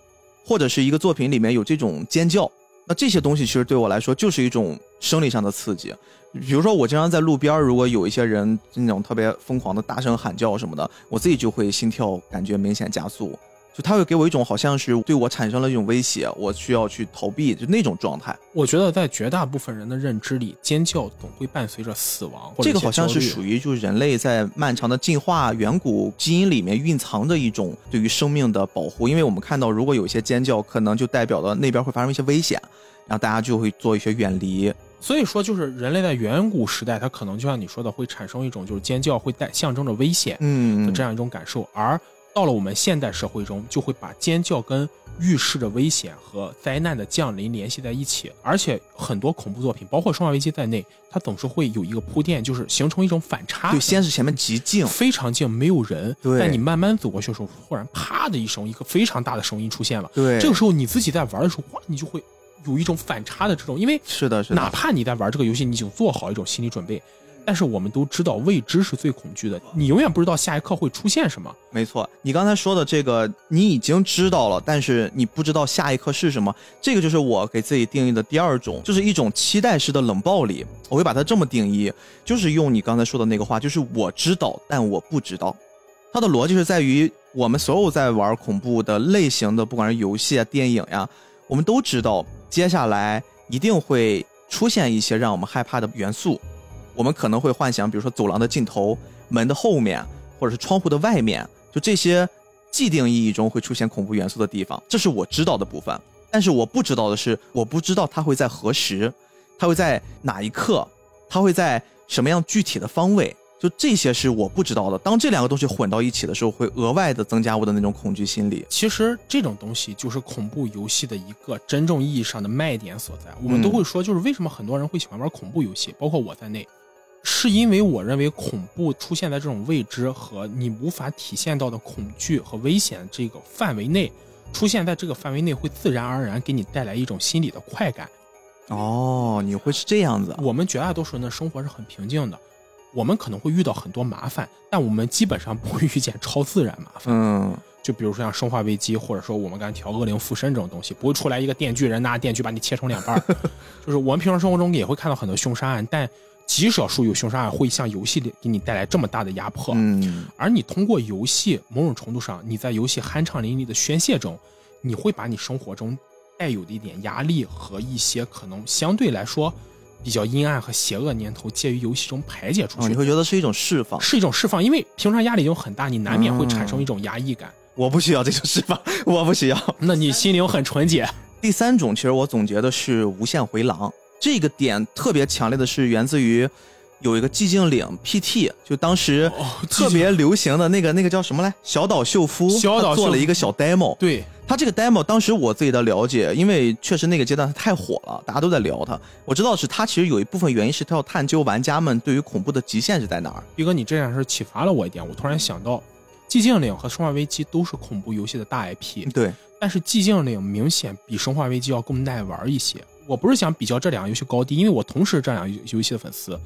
或者是一个作品里面有这种尖叫。那这些东西其实对我来说就是一种生理上的刺激，比如说我经常在路边，如果有一些人那种特别疯狂的大声喊叫什么的，我自己就会心跳感觉明显加速。就他会给我一种好像是对我产生了一种威胁，我需要去逃避，就那种状态。我觉得在绝大部分人的认知里，尖叫总会伴随着死亡。这个好像是属于就是人类在漫长的进化远古基因里面蕴藏着一种对于生命的保护。因为我们看到，如果有一些尖叫，可能就代表了那边会发生一些危险，然后大家就会做一些远离。所以说，就是人类在远古时代，它可能就像你说的，会产生一种就是尖叫会带象征着危险的这样一种感受，而。到了我们现代社会中，就会把尖叫跟预示着危险和灾难的降临联系在一起，而且很多恐怖作品，包括《生化危机》在内，它总是会有一个铺垫，就是形成一种反差。对，先是前面极静，非常静，没有人。对。但你慢慢走过去的时候，忽然啪的一声，一个非常大的声音出现了。对。这个时候你自己在玩的时候，哇，你就会有一种反差的这种，因为是的，是的。哪怕你在玩这个游戏，你已经做好一种心理准备。但是我们都知道，未知是最恐惧的。你永远不知道下一刻会出现什么。没错，你刚才说的这个，你已经知道了，但是你不知道下一刻是什么。这个就是我给自己定义的第二种，就是一种期待式的冷暴力。我会把它这么定义，就是用你刚才说的那个话，就是我知道，但我不知道。它的逻辑是在于，我们所有在玩恐怖的类型的，不管是游戏啊、电影呀，我们都知道，接下来一定会出现一些让我们害怕的元素。我们可能会幻想，比如说走廊的尽头、门的后面，或者是窗户的外面，就这些既定意义中会出现恐怖元素的地方，这是我知道的部分。但是我不知道的是，我不知道它会在何时，它会在哪一刻，它会在什么样具体的方位，就这些是我不知道的。当这两个东西混到一起的时候，会额外的增加我的那种恐惧心理。其实这种东西就是恐怖游戏的一个真正意义上的卖点所在。我们都会说，就是为什么很多人会喜欢玩恐怖游戏，包括我在内。是因为我认为恐怖出现在这种未知和你无法体现到的恐惧和危险这个范围内，出现在这个范围内会自然而然给你带来一种心理的快感。哦，你会是这样子？我们绝大多数人的生活是很平静的，我们可能会遇到很多麻烦，但我们基本上不会遇见超自然麻烦。嗯，就比如说像生化危机，或者说我们刚才调恶灵附身这种东西，不会出来一个电锯人拿电锯把你切成两半。就是我们平常生活中也会看到很多凶杀案，但。极少数有凶杀案会像游戏里给你带来这么大的压迫，嗯，而你通过游戏某种程度上，你在游戏酣畅淋漓的宣泄中，你会把你生活中带有的一点压力和一些可能相对来说比较阴暗和邪恶念头，介于游戏中排解出去。你会觉得是一种释放，是一种释放，因为平常压力就很大，你难免会产生一种压抑感。我不需要这种释放，我不需要。那你心灵很纯洁。第三种，其实我总结的是无限回廊。这个点特别强烈的是源自于有一个寂静岭 PT，就当时特别流行的那个那个叫什么来？小岛秀夫小岛做了一个小 demo。对他这个 demo，当时我自己的了解，因为确实那个阶段他太火了，大家都在聊他。我知道是他其实有一部分原因是他要探究玩家们对于恐怖的极限是在哪儿。毕哥，你这件事启发了我一点，我突然想到，寂静岭和生化危机都是恐怖游戏的大 IP。对，但是寂静岭明显比生化危机要更耐玩一些。我不是想比较这两个游戏高低，因为我同时这两个游戏的粉丝。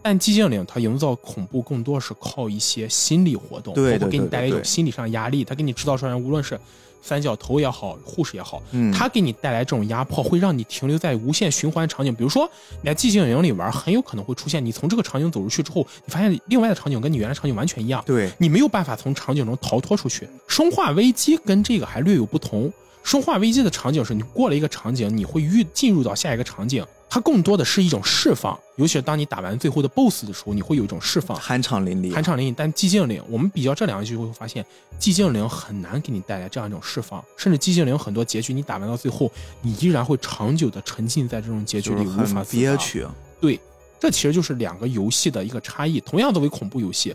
但寂静岭它营造恐怖更多是靠一些心理活动，对，给你带来一种心理上压力。它给你制造出来，无论是三角头也好，护士也好，嗯，它给你带来这种压迫，会让你停留在无限循环场景。比如说你在寂静岭里玩，很有可能会出现你从这个场景走出去之后，你发现另外的场景跟你原来场景完全一样，对你没有办法从场景中逃脱出去。生化危机跟这个还略有不同。生化危机的场景是你过了一个场景，你会遇进入到下一个场景，它更多的是一种释放。尤其是当你打完最后的 BOSS 的时候，你会有一种释放，酣畅淋漓，酣畅淋漓。但寂静岭，我们比较这两个就会发现，寂静岭很难给你带来这样一种释放，甚至寂静岭很多结局你打完到最后，你依然会长久的沉浸在这种结局里，无法憋屈。对，这其实就是两个游戏的一个差异。同样作为恐怖游戏。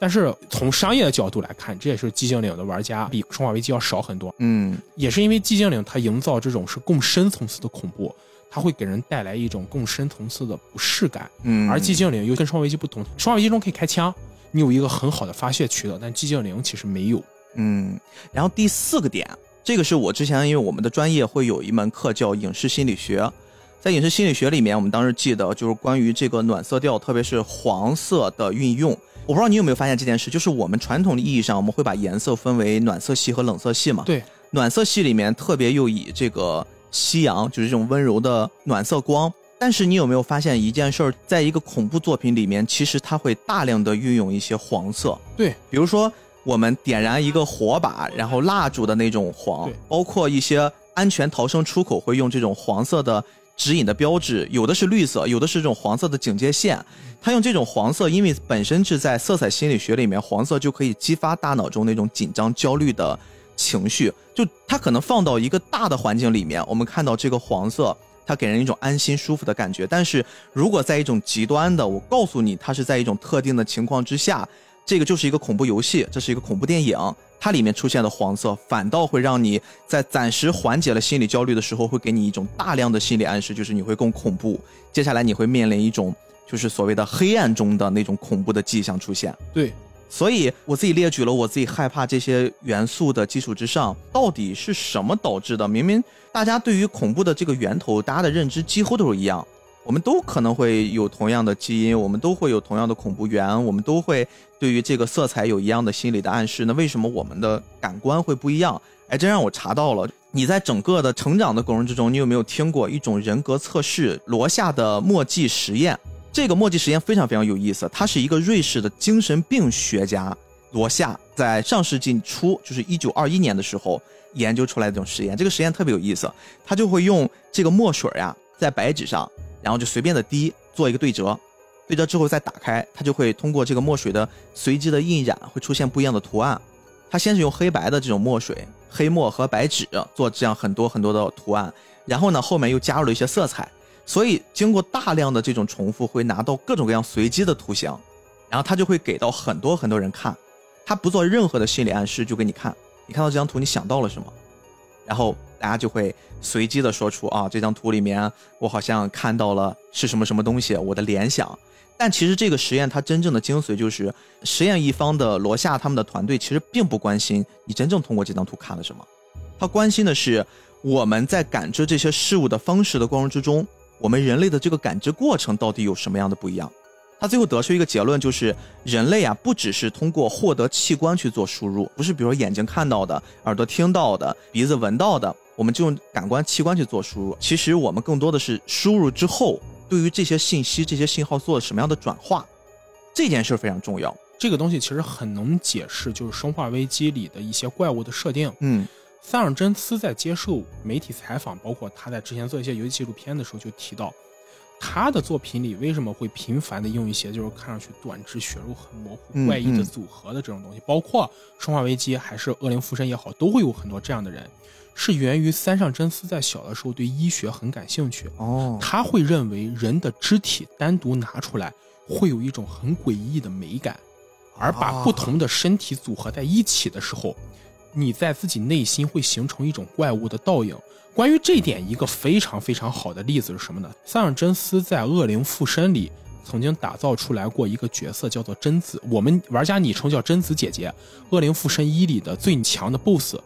但是从商业的角度来看，这也是寂静岭的玩家比生化危机要少很多。嗯，也是因为寂静岭它营造这种是更深层次的恐怖，它会给人带来一种更深层次的不适感。嗯，而寂静岭又跟生化危机不同，生化危机中可以开枪，你有一个很好的发泄渠道，但寂静岭其实没有。嗯，然后第四个点，这个是我之前因为我们的专业会有一门课叫影视心理学，在影视心理学里面，我们当时记得就是关于这个暖色调，特别是黄色的运用。我不知道你有没有发现这件事，就是我们传统的意义上，我们会把颜色分为暖色系和冷色系嘛？对，暖色系里面特别又以这个夕阳，就是这种温柔的暖色光。但是你有没有发现一件事儿，在一个恐怖作品里面，其实它会大量的运用一些黄色。对，比如说我们点燃一个火把，然后蜡烛的那种黄，包括一些安全逃生出口会用这种黄色的指引的标志，有的是绿色，有的是这种黄色的警戒线。它用这种黄色，因为本身是在色彩心理学里面，黄色就可以激发大脑中那种紧张、焦虑的情绪。就它可能放到一个大的环境里面，我们看到这个黄色，它给人一种安心、舒服的感觉。但是如果在一种极端的，我告诉你，它是在一种特定的情况之下，这个就是一个恐怖游戏，这是一个恐怖电影，它里面出现的黄色，反倒会让你在暂时缓解了心理焦虑的时候，会给你一种大量的心理暗示，就是你会更恐怖。接下来你会面临一种就是所谓的黑暗中的那种恐怖的迹象出现。对，所以我自己列举了我自己害怕这些元素的基础之上，到底是什么导致的？明明大家对于恐怖的这个源头，大家的认知几乎都是一样，我们都可能会有同样的基因，我们都会有同样的恐怖源，我们都会对于这个色彩有一样的心理的暗示。那为什么我们的感官会不一样？哎，真让我查到了。你在整个的成长的过程之中，你有没有听过一种人格测试——罗夏的墨迹实验？这个墨迹实验非常非常有意思，他是一个瑞士的精神病学家罗夏，在上世纪初，就是一九二一年的时候研究出来的这种实验。这个实验特别有意思，他就会用这个墨水呀，在白纸上，然后就随便的滴，做一个对折，对折之后再打开，它就会通过这个墨水的随机的印染，会出现不一样的图案。他先是用黑白的这种墨水，黑墨和白纸做这样很多很多的图案，然后呢，后面又加入了一些色彩。所以经过大量的这种重复，会拿到各种各样随机的图形，然后他就会给到很多很多人看，他不做任何的心理暗示，就给你看，你看到这张图，你想到了什么？然后大家就会随机的说出啊，这张图里面我好像看到了是什么什么东西，我的联想。但其实这个实验它真正的精髓就是，实验一方的罗夏他们的团队其实并不关心你真正通过这张图看了什么，他关心的是我们在感知这些事物的方式的过程之中，我们人类的这个感知过程到底有什么样的不一样。他最后得出一个结论，就是人类啊，不只是通过获得器官去做输入，不是比如说眼睛看到的、耳朵听到的、鼻子闻到的，我们就用感官器官去做输入。其实我们更多的是输入之后，对于这些信息、这些信号做了什么样的转化，这件事非常重要。这个东西其实很能解释，就是《生化危机》里的一些怪物的设定。嗯塞尔真斯在接受媒体采访，包括他在之前做一些游戏纪录片的时候，就提到，他的作品里为什么会频繁的用一些就是看上去短肢血肉很模糊、嗯怪异的嗯。组合的这种东西，包括《生化危机》还是《恶灵附身》也好，都会有很多这样的人，是源于三上真司在小的时候对医学很感兴趣，哦，他会认为人的肢体单独拿出来会有一种很诡异的美感，而把不同的身体组合在一起的时候，你在自己内心会形成一种怪物的倒影。关于这点，一个非常非常好的例子是什么呢？三上真司在《恶灵附身》里曾经打造出来过一个角色，叫做贞子，我们玩家昵称叫贞子姐姐，《恶灵附身一》里的最强的 BOSS。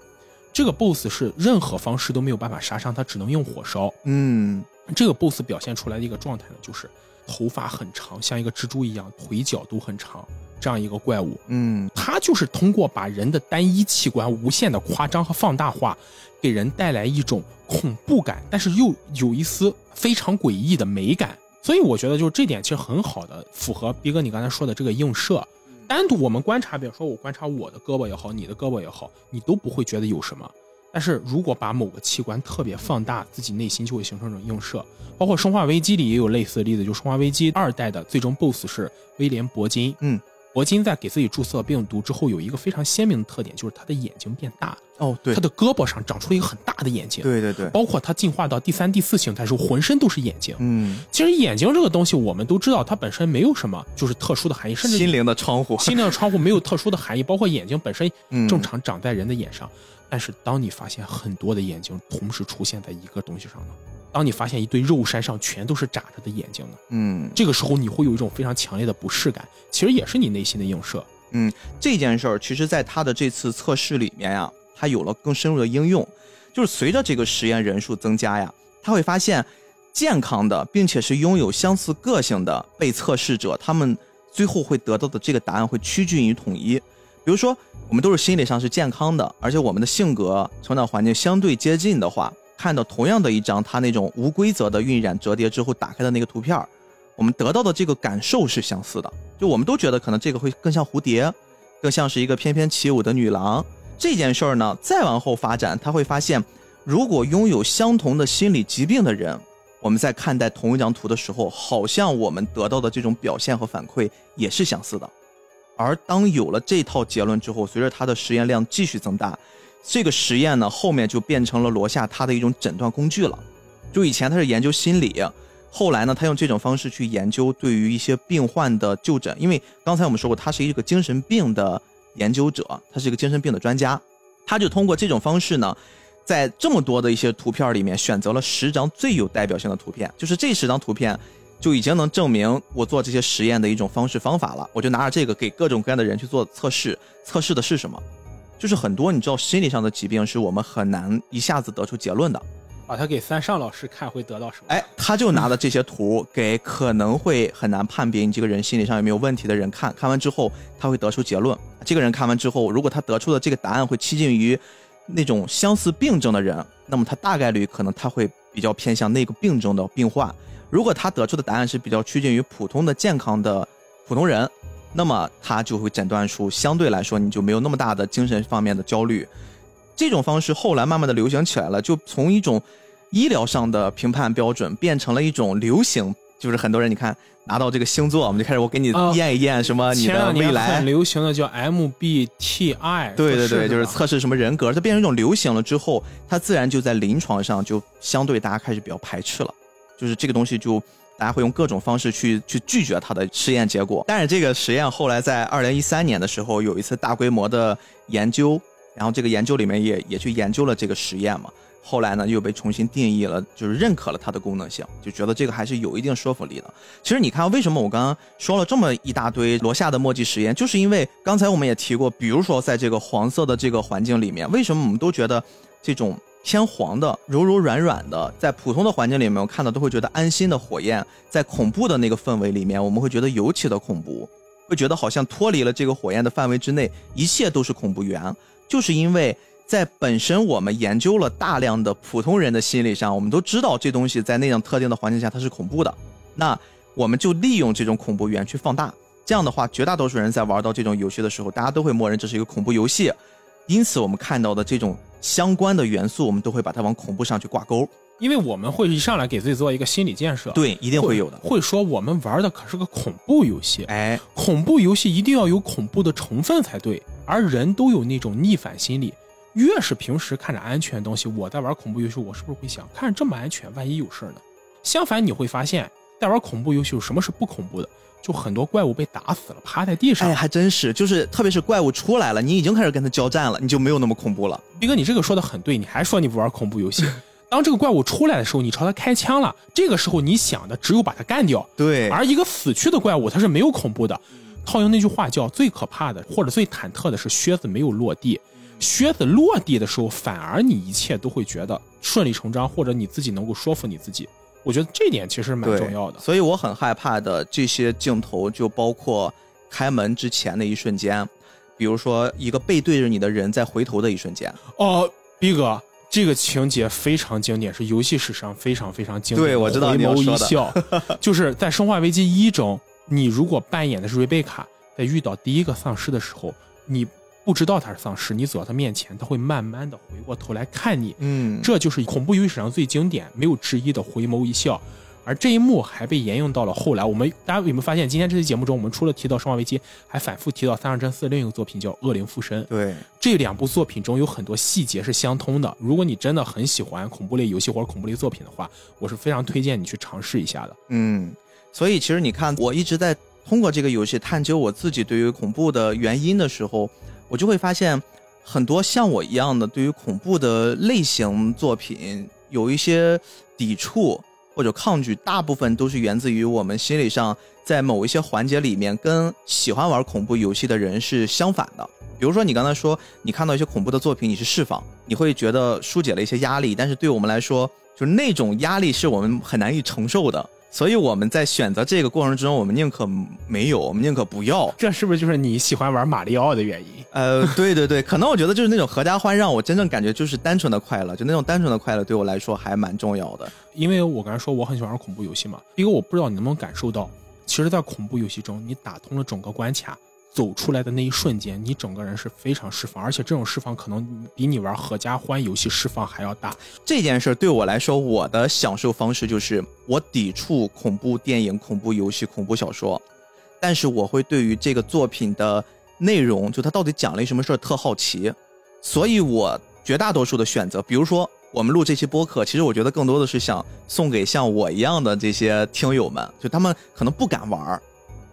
这个 BOSS 是任何方式都没有办法杀伤他，只能用火烧。嗯这个 BOSS 表现出来的一个状态呢，就是头发很长，像一个蜘蛛一样，腿脚都很长，这样一个怪物。嗯它就是通过把人的单一器官无限的夸张和放大化，给人带来一种恐怖感，但是又有一丝非常诡异的美感。所以我觉得，就是这点其实很好的符合逼哥你刚才说的这个映射。单独我们观察，比如说我观察我的胳膊也好，你的胳膊也好，你都不会觉得有什么。但是如果把某个器官特别放大，自己内心就会形成一种映射。包括《生化危机》里也有类似的例子，就《生化危机》二代的最终 BOSS 是威廉·铂金。嗯，铂金在给自己注射病毒之后，有一个非常鲜明的特点，就是他的眼睛变大，哦，对他的胳膊上长出了一个很大的眼睛。对对对，包括他进化到第三、第四形态的时候，浑身都是眼睛。嗯，其实眼睛这个东西，我们都知道，它本身没有什么就是特殊的含义，甚至心灵的窗户，心灵的窗户没有特殊的含义，包括眼睛本身嗯正常长在人的眼上。但是当你发现很多的眼睛同时出现在一个东西上呢，当你发现一堆肉山上全都是眨着的眼睛呢？嗯，这个时候你会有一种非常强烈的不适感，其实也是你内心的映射。嗯，这件事儿其实在他的这次测试里面呀，他有了更深入的应用，就是随着这个实验人数增加呀，他会发现健康的并且是拥有相似个性的被测试者，他们最后会得到的这个答案会趋近于统一。比如说，我们都是心理上是健康的，而且我们的性格、成长环境相对接近的话，看到同样的一张他那种无规则的晕染折叠之后打开的那个图片，我们得到的这个感受是相似的。就我们都觉得可能这个会更像蝴蝶，更像是一个翩翩起舞的女郎。这件事儿呢，再往后发展，他会发现，如果拥有相同的心理疾病的人，我们在看待同一张图的时候，好像我们得到的这种表现和反馈也是相似的。而当有了这套结论之后，随着他的实验量继续增大，这个实验呢后面就变成了罗夏他的一种诊断工具了。就以前他是研究心理，后来呢他用这种方式去研究对于一些病患的就诊，因为刚才我们说过他是一个精神病的研究者，他是一个精神病的专家，他就通过这种方式呢，在这么多的一些图片里面选择了十张最有代表性的图片，就是这十张图片。就已经能证明我做这些实验的一种方式方法了。我就拿着这个给各种各样的人去做测试，测试的是什么？就是很多你知道心理上的疾病是我们很难一下子得出结论的。把它给三上老师看会得到什么？哎，他就拿的这些图给可能会很难判别你这个人心理上有没有问题的人看，看完之后他会得出结论。这个人看完之后，如果他得出的这个答案会趋近于那种相似病症的人，那么他大概率可能他会比较偏向那个病症的病患。如果他得出的答案是比较趋近于普通的健康的普通人，那么他就会诊断出相对来说你就没有那么大的精神方面的焦虑。这种方式后来慢慢的流行起来了，就从一种医疗上的评判标准变成了一种流行，就是很多人你看拿到这个星座，我们就开始我给你验一验什么你的未来。很流行的叫 MBTI，对对对，就是测试什么人格，它变成一种流行了之后，它自然就在临床上就相对大家开始比较排斥了。就是这个东西，就大家会用各种方式去去拒绝它的实验结果。但是这个实验后来在二零一三年的时候有一次大规模的研究，然后这个研究里面也也去研究了这个实验嘛。后来呢又被重新定义了，就是认可了它的功能性，就觉得这个还是有一定说服力的。其实你看，为什么我刚刚说了这么一大堆罗夏的墨迹实验，就是因为刚才我们也提过，比如说在这个黄色的这个环境里面，为什么我们都觉得这种。偏黄的、柔柔软软的，在普通的环境里面，我看到都会觉得安心的火焰，在恐怖的那个氛围里面，我们会觉得尤其的恐怖，会觉得好像脱离了这个火焰的范围之内，一切都是恐怖源。就是因为在本身我们研究了大量的普通人的心理上，我们都知道这东西在那样特定的环境下它是恐怖的，那我们就利用这种恐怖源去放大。这样的话，绝大多数人在玩到这种游戏的时候，大家都会默认这是一个恐怖游戏。因此，我们看到的这种相关的元素，我们都会把它往恐怖上去挂钩，因为我们会一上来给自己做一个心理建设。对，一定会有的。会说我们玩的可是个恐怖游戏，哎，恐怖游戏一定要有恐怖的成分才对。而人都有那种逆反心理，越是平时看着安全的东西，我在玩恐怖游戏，我是不是会想，看着这么安全，万一有事呢？相反，你会发现，在玩恐怖游戏，有什么是不恐怖的？就很多怪物被打死了，趴在地上。哎，还真是，就是特别是怪物出来了，你已经开始跟他交战了，你就没有那么恐怖了。斌哥，你这个说的很对，你还说你不玩恐怖游戏？当这个怪物出来的时候，你朝他开枪了，这个时候你想的只有把他干掉。对。而一个死去的怪物，它是没有恐怖的。套用那句话叫“最可怕的或者最忐忑的是靴子没有落地”，靴子落地的时候，反而你一切都会觉得顺理成章，或者你自己能够说服你自己。我觉得这点其实蛮重要的，所以我很害怕的这些镜头，就包括开门之前的一瞬间，比如说一个背对着你的人在回头的一瞬间。哦，逼哥，这个情节非常经典，是游戏史上非常非常经典。对，我知道你要说的，就是在《生化危机一》中，你如果扮演的是瑞贝卡，在遇到第一个丧尸的时候，你。不知道他是丧尸，你走到他面前，他会慢慢的回过头来看你。嗯，这就是恐怖游戏史上最经典、没有之一的回眸一笑。而这一幕还被沿用到了后来。我们大家有没有发现，今天这期节目中，我们除了提到《生化危机》，还反复提到三上真四另一个作品叫《恶灵附身》。对，这两部作品中有很多细节是相通的。如果你真的很喜欢恐怖类游戏或者恐怖类作品的话，我是非常推荐你去尝试一下的。嗯，所以其实你看，我一直在通过这个游戏探究我自己对于恐怖的原因的时候。我就会发现，很多像我一样的对于恐怖的类型作品有一些抵触或者抗拒，大部分都是源自于我们心理上在某一些环节里面跟喜欢玩恐怖游戏的人是相反的。比如说，你刚才说你看到一些恐怖的作品，你是释放，你会觉得疏解了一些压力，但是对我们来说，就是那种压力是我们很难以承受的。所以我们在选择这个过程之中，我们宁可没有，我们宁可不要。这是不是就是你喜欢玩马里奥的原因？呃，对对对，可能我觉得就是那种合家欢，让我真正感觉就是单纯的快乐，就那种单纯的快乐对我来说还蛮重要的。因为我刚才说我很喜欢玩恐怖游戏嘛，一个我不知道你能不能感受到，其实，在恐怖游戏中，你打通了整个关卡。走出来的那一瞬间，你整个人是非常释放，而且这种释放可能比你玩合家欢游戏释放还要大。这件事对我来说，我的享受方式就是我抵触恐怖电影、恐怖游戏、恐怖小说，但是我会对于这个作品的内容，就它到底讲了一什么事儿特好奇，所以我绝大多数的选择，比如说我们录这期播客，其实我觉得更多的是想送给像我一样的这些听友们，就他们可能不敢玩，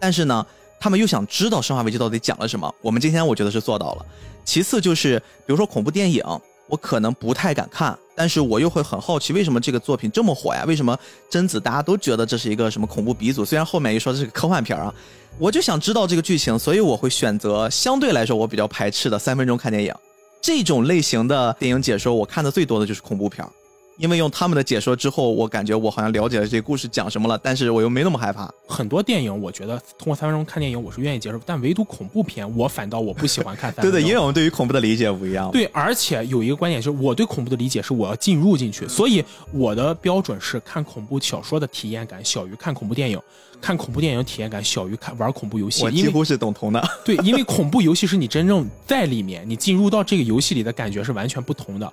但是呢。他们又想知道《生化危机》到底讲了什么，我们今天我觉得是做到了。其次就是，比如说恐怖电影，我可能不太敢看，但是我又会很好奇，为什么这个作品这么火呀？为什么贞子大家都觉得这是一个什么恐怖鼻祖？虽然后面一说这是个科幻片啊，我就想知道这个剧情，所以我会选择相对来说我比较排斥的三分钟看电影这种类型的电影解说，我看的最多的就是恐怖片儿。因为用他们的解说之后，我感觉我好像了解了这故事讲什么了，但是我又没那么害怕。很多电影，我觉得通过三分钟看电影，我是愿意接受，但唯独恐怖片，我反倒我不喜欢看。对对，因为我们对于恐怖的理解不一样。对，而且有一个观点就是，我对恐怖的理解是我要进入进去，所以我的标准是看恐怖小说的体验感小于看恐怖电影，看恐怖电影体验感小于看玩恐怖游戏。我几乎是等同的。对，因为恐怖游戏是你真正在里面，你进入到这个游戏里的感觉是完全不同的。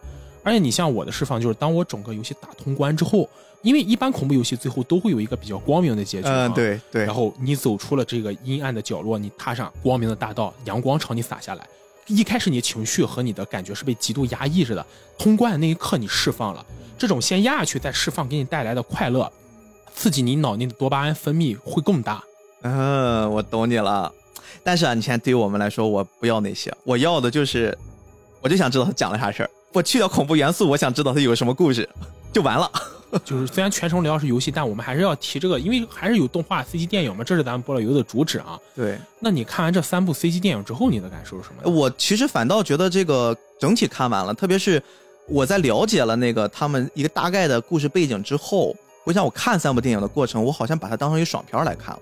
而且你像我的释放，就是当我整个游戏打通关之后，因为一般恐怖游戏最后都会有一个比较光明的结局，嗯，对对。然后你走出了这个阴暗的角落，你踏上光明的大道，阳光朝你洒下来。一开始你情绪和你的感觉是被极度压抑着的，通关的那一刻你释放了，这种先压下去再释放给你带来的快乐，刺激你脑内的多巴胺分泌会更大。嗯，我懂你了。但是啊，你现在对于我们来说，我不要那些，我要的就是，我就想知道他讲了啥事儿。我去掉恐怖元素，我想知道它有什么故事，就完了。就是虽然全程聊是游戏，但我们还是要提这个，因为还是有动画 CG 电影嘛，这是咱们菠萝油的主旨啊。对。那你看完这三部 CG 电影之后，你的感受是什么？我其实反倒觉得这个整体看完了，特别是我在了解了那个他们一个大概的故事背景之后，我想我看三部电影的过程，我好像把它当成一爽片来看了。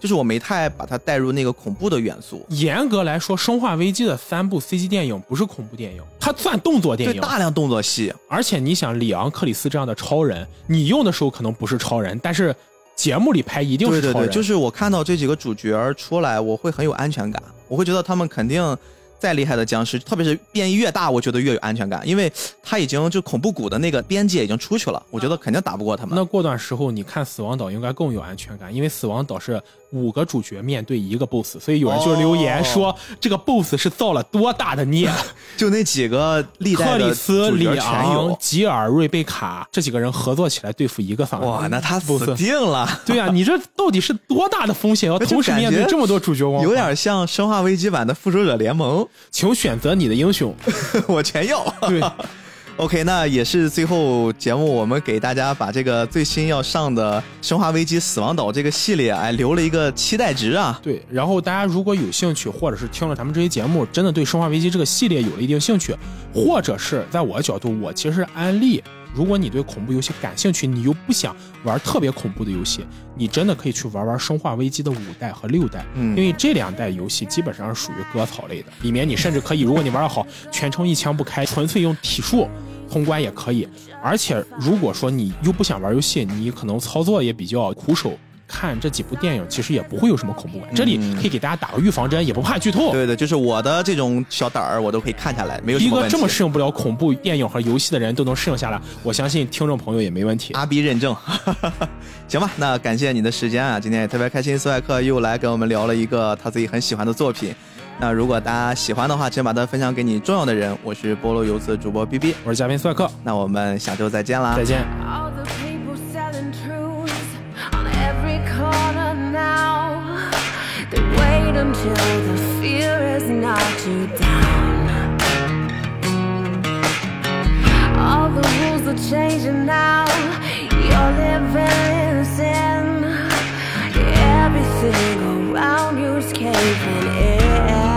就是我没太把它带入那个恐怖的元素。严格来说，《生化危机》的三部 CG 电影不是恐怖电影，它算动作电影，大量动作戏。而且你想，里昂·克里斯这样的超人，你用的时候可能不是超人，但是节目里拍一定是超人。对对对，就是我看到这几个主角出来，我会很有安全感，我会觉得他们肯定。再厉害的僵尸，特别是变异越大，我觉得越有安全感，因为他已经就恐怖谷的那个边界已经出去了，我觉得肯定打不过他们。那过段时候你看死亡岛应该更有安全感，因为死亡岛是五个主角面对一个 boss，所以有人就留言说这个 boss 是造了多大的孽。就那几个历代克里斯、里昂、吉尔、瑞贝卡这几个人合作起来对付一个丧尸，哇，那他死定了。对呀，你这到底是多大的风险？要同时面对这么多主角，有点像生化危机版的复仇者联盟。请选择你的英雄，我全要。对，OK，那也是最后节目，我们给大家把这个最新要上的《生化危机：死亡岛》这个系列，哎，留了一个期待值啊。对，然后大家如果有兴趣，或者是听了咱们这些节目，真的对《生化危机》这个系列有了一定兴趣，或者是在我的角度，我其实安利。如果你对恐怖游戏感兴趣，你又不想玩特别恐怖的游戏，你真的可以去玩玩《生化危机》的五代和六代，嗯，因为这两代游戏基本上是属于割草类的，里面你甚至可以，如果你玩的好，全程一枪不开，纯粹用体术通关也可以。而且如果说你又不想玩游戏，你可能操作也比较苦手。看这几部电影，其实也不会有什么恐怖感。这里可以给大家打个预防针，也不怕剧透。对对，就是我的这种小胆儿，我都可以看下来，没有一个这么适应不了恐怖电影和游戏的人都能适应下来，我相信听众朋友也没问题。阿 B 认证，行吧？那感谢你的时间啊，今天也特别开心，斯外克又来跟我们聊了一个他自己很喜欢的作品。那如果大家喜欢的话，请把它分享给你重要的人。我是菠萝游子主播 B B，我是嘉宾斯外克。那我们下周再见啦，再见。Wait until the fear has knocked you down. All the rules are changing now. You're living in sin. Everything around you's caving in.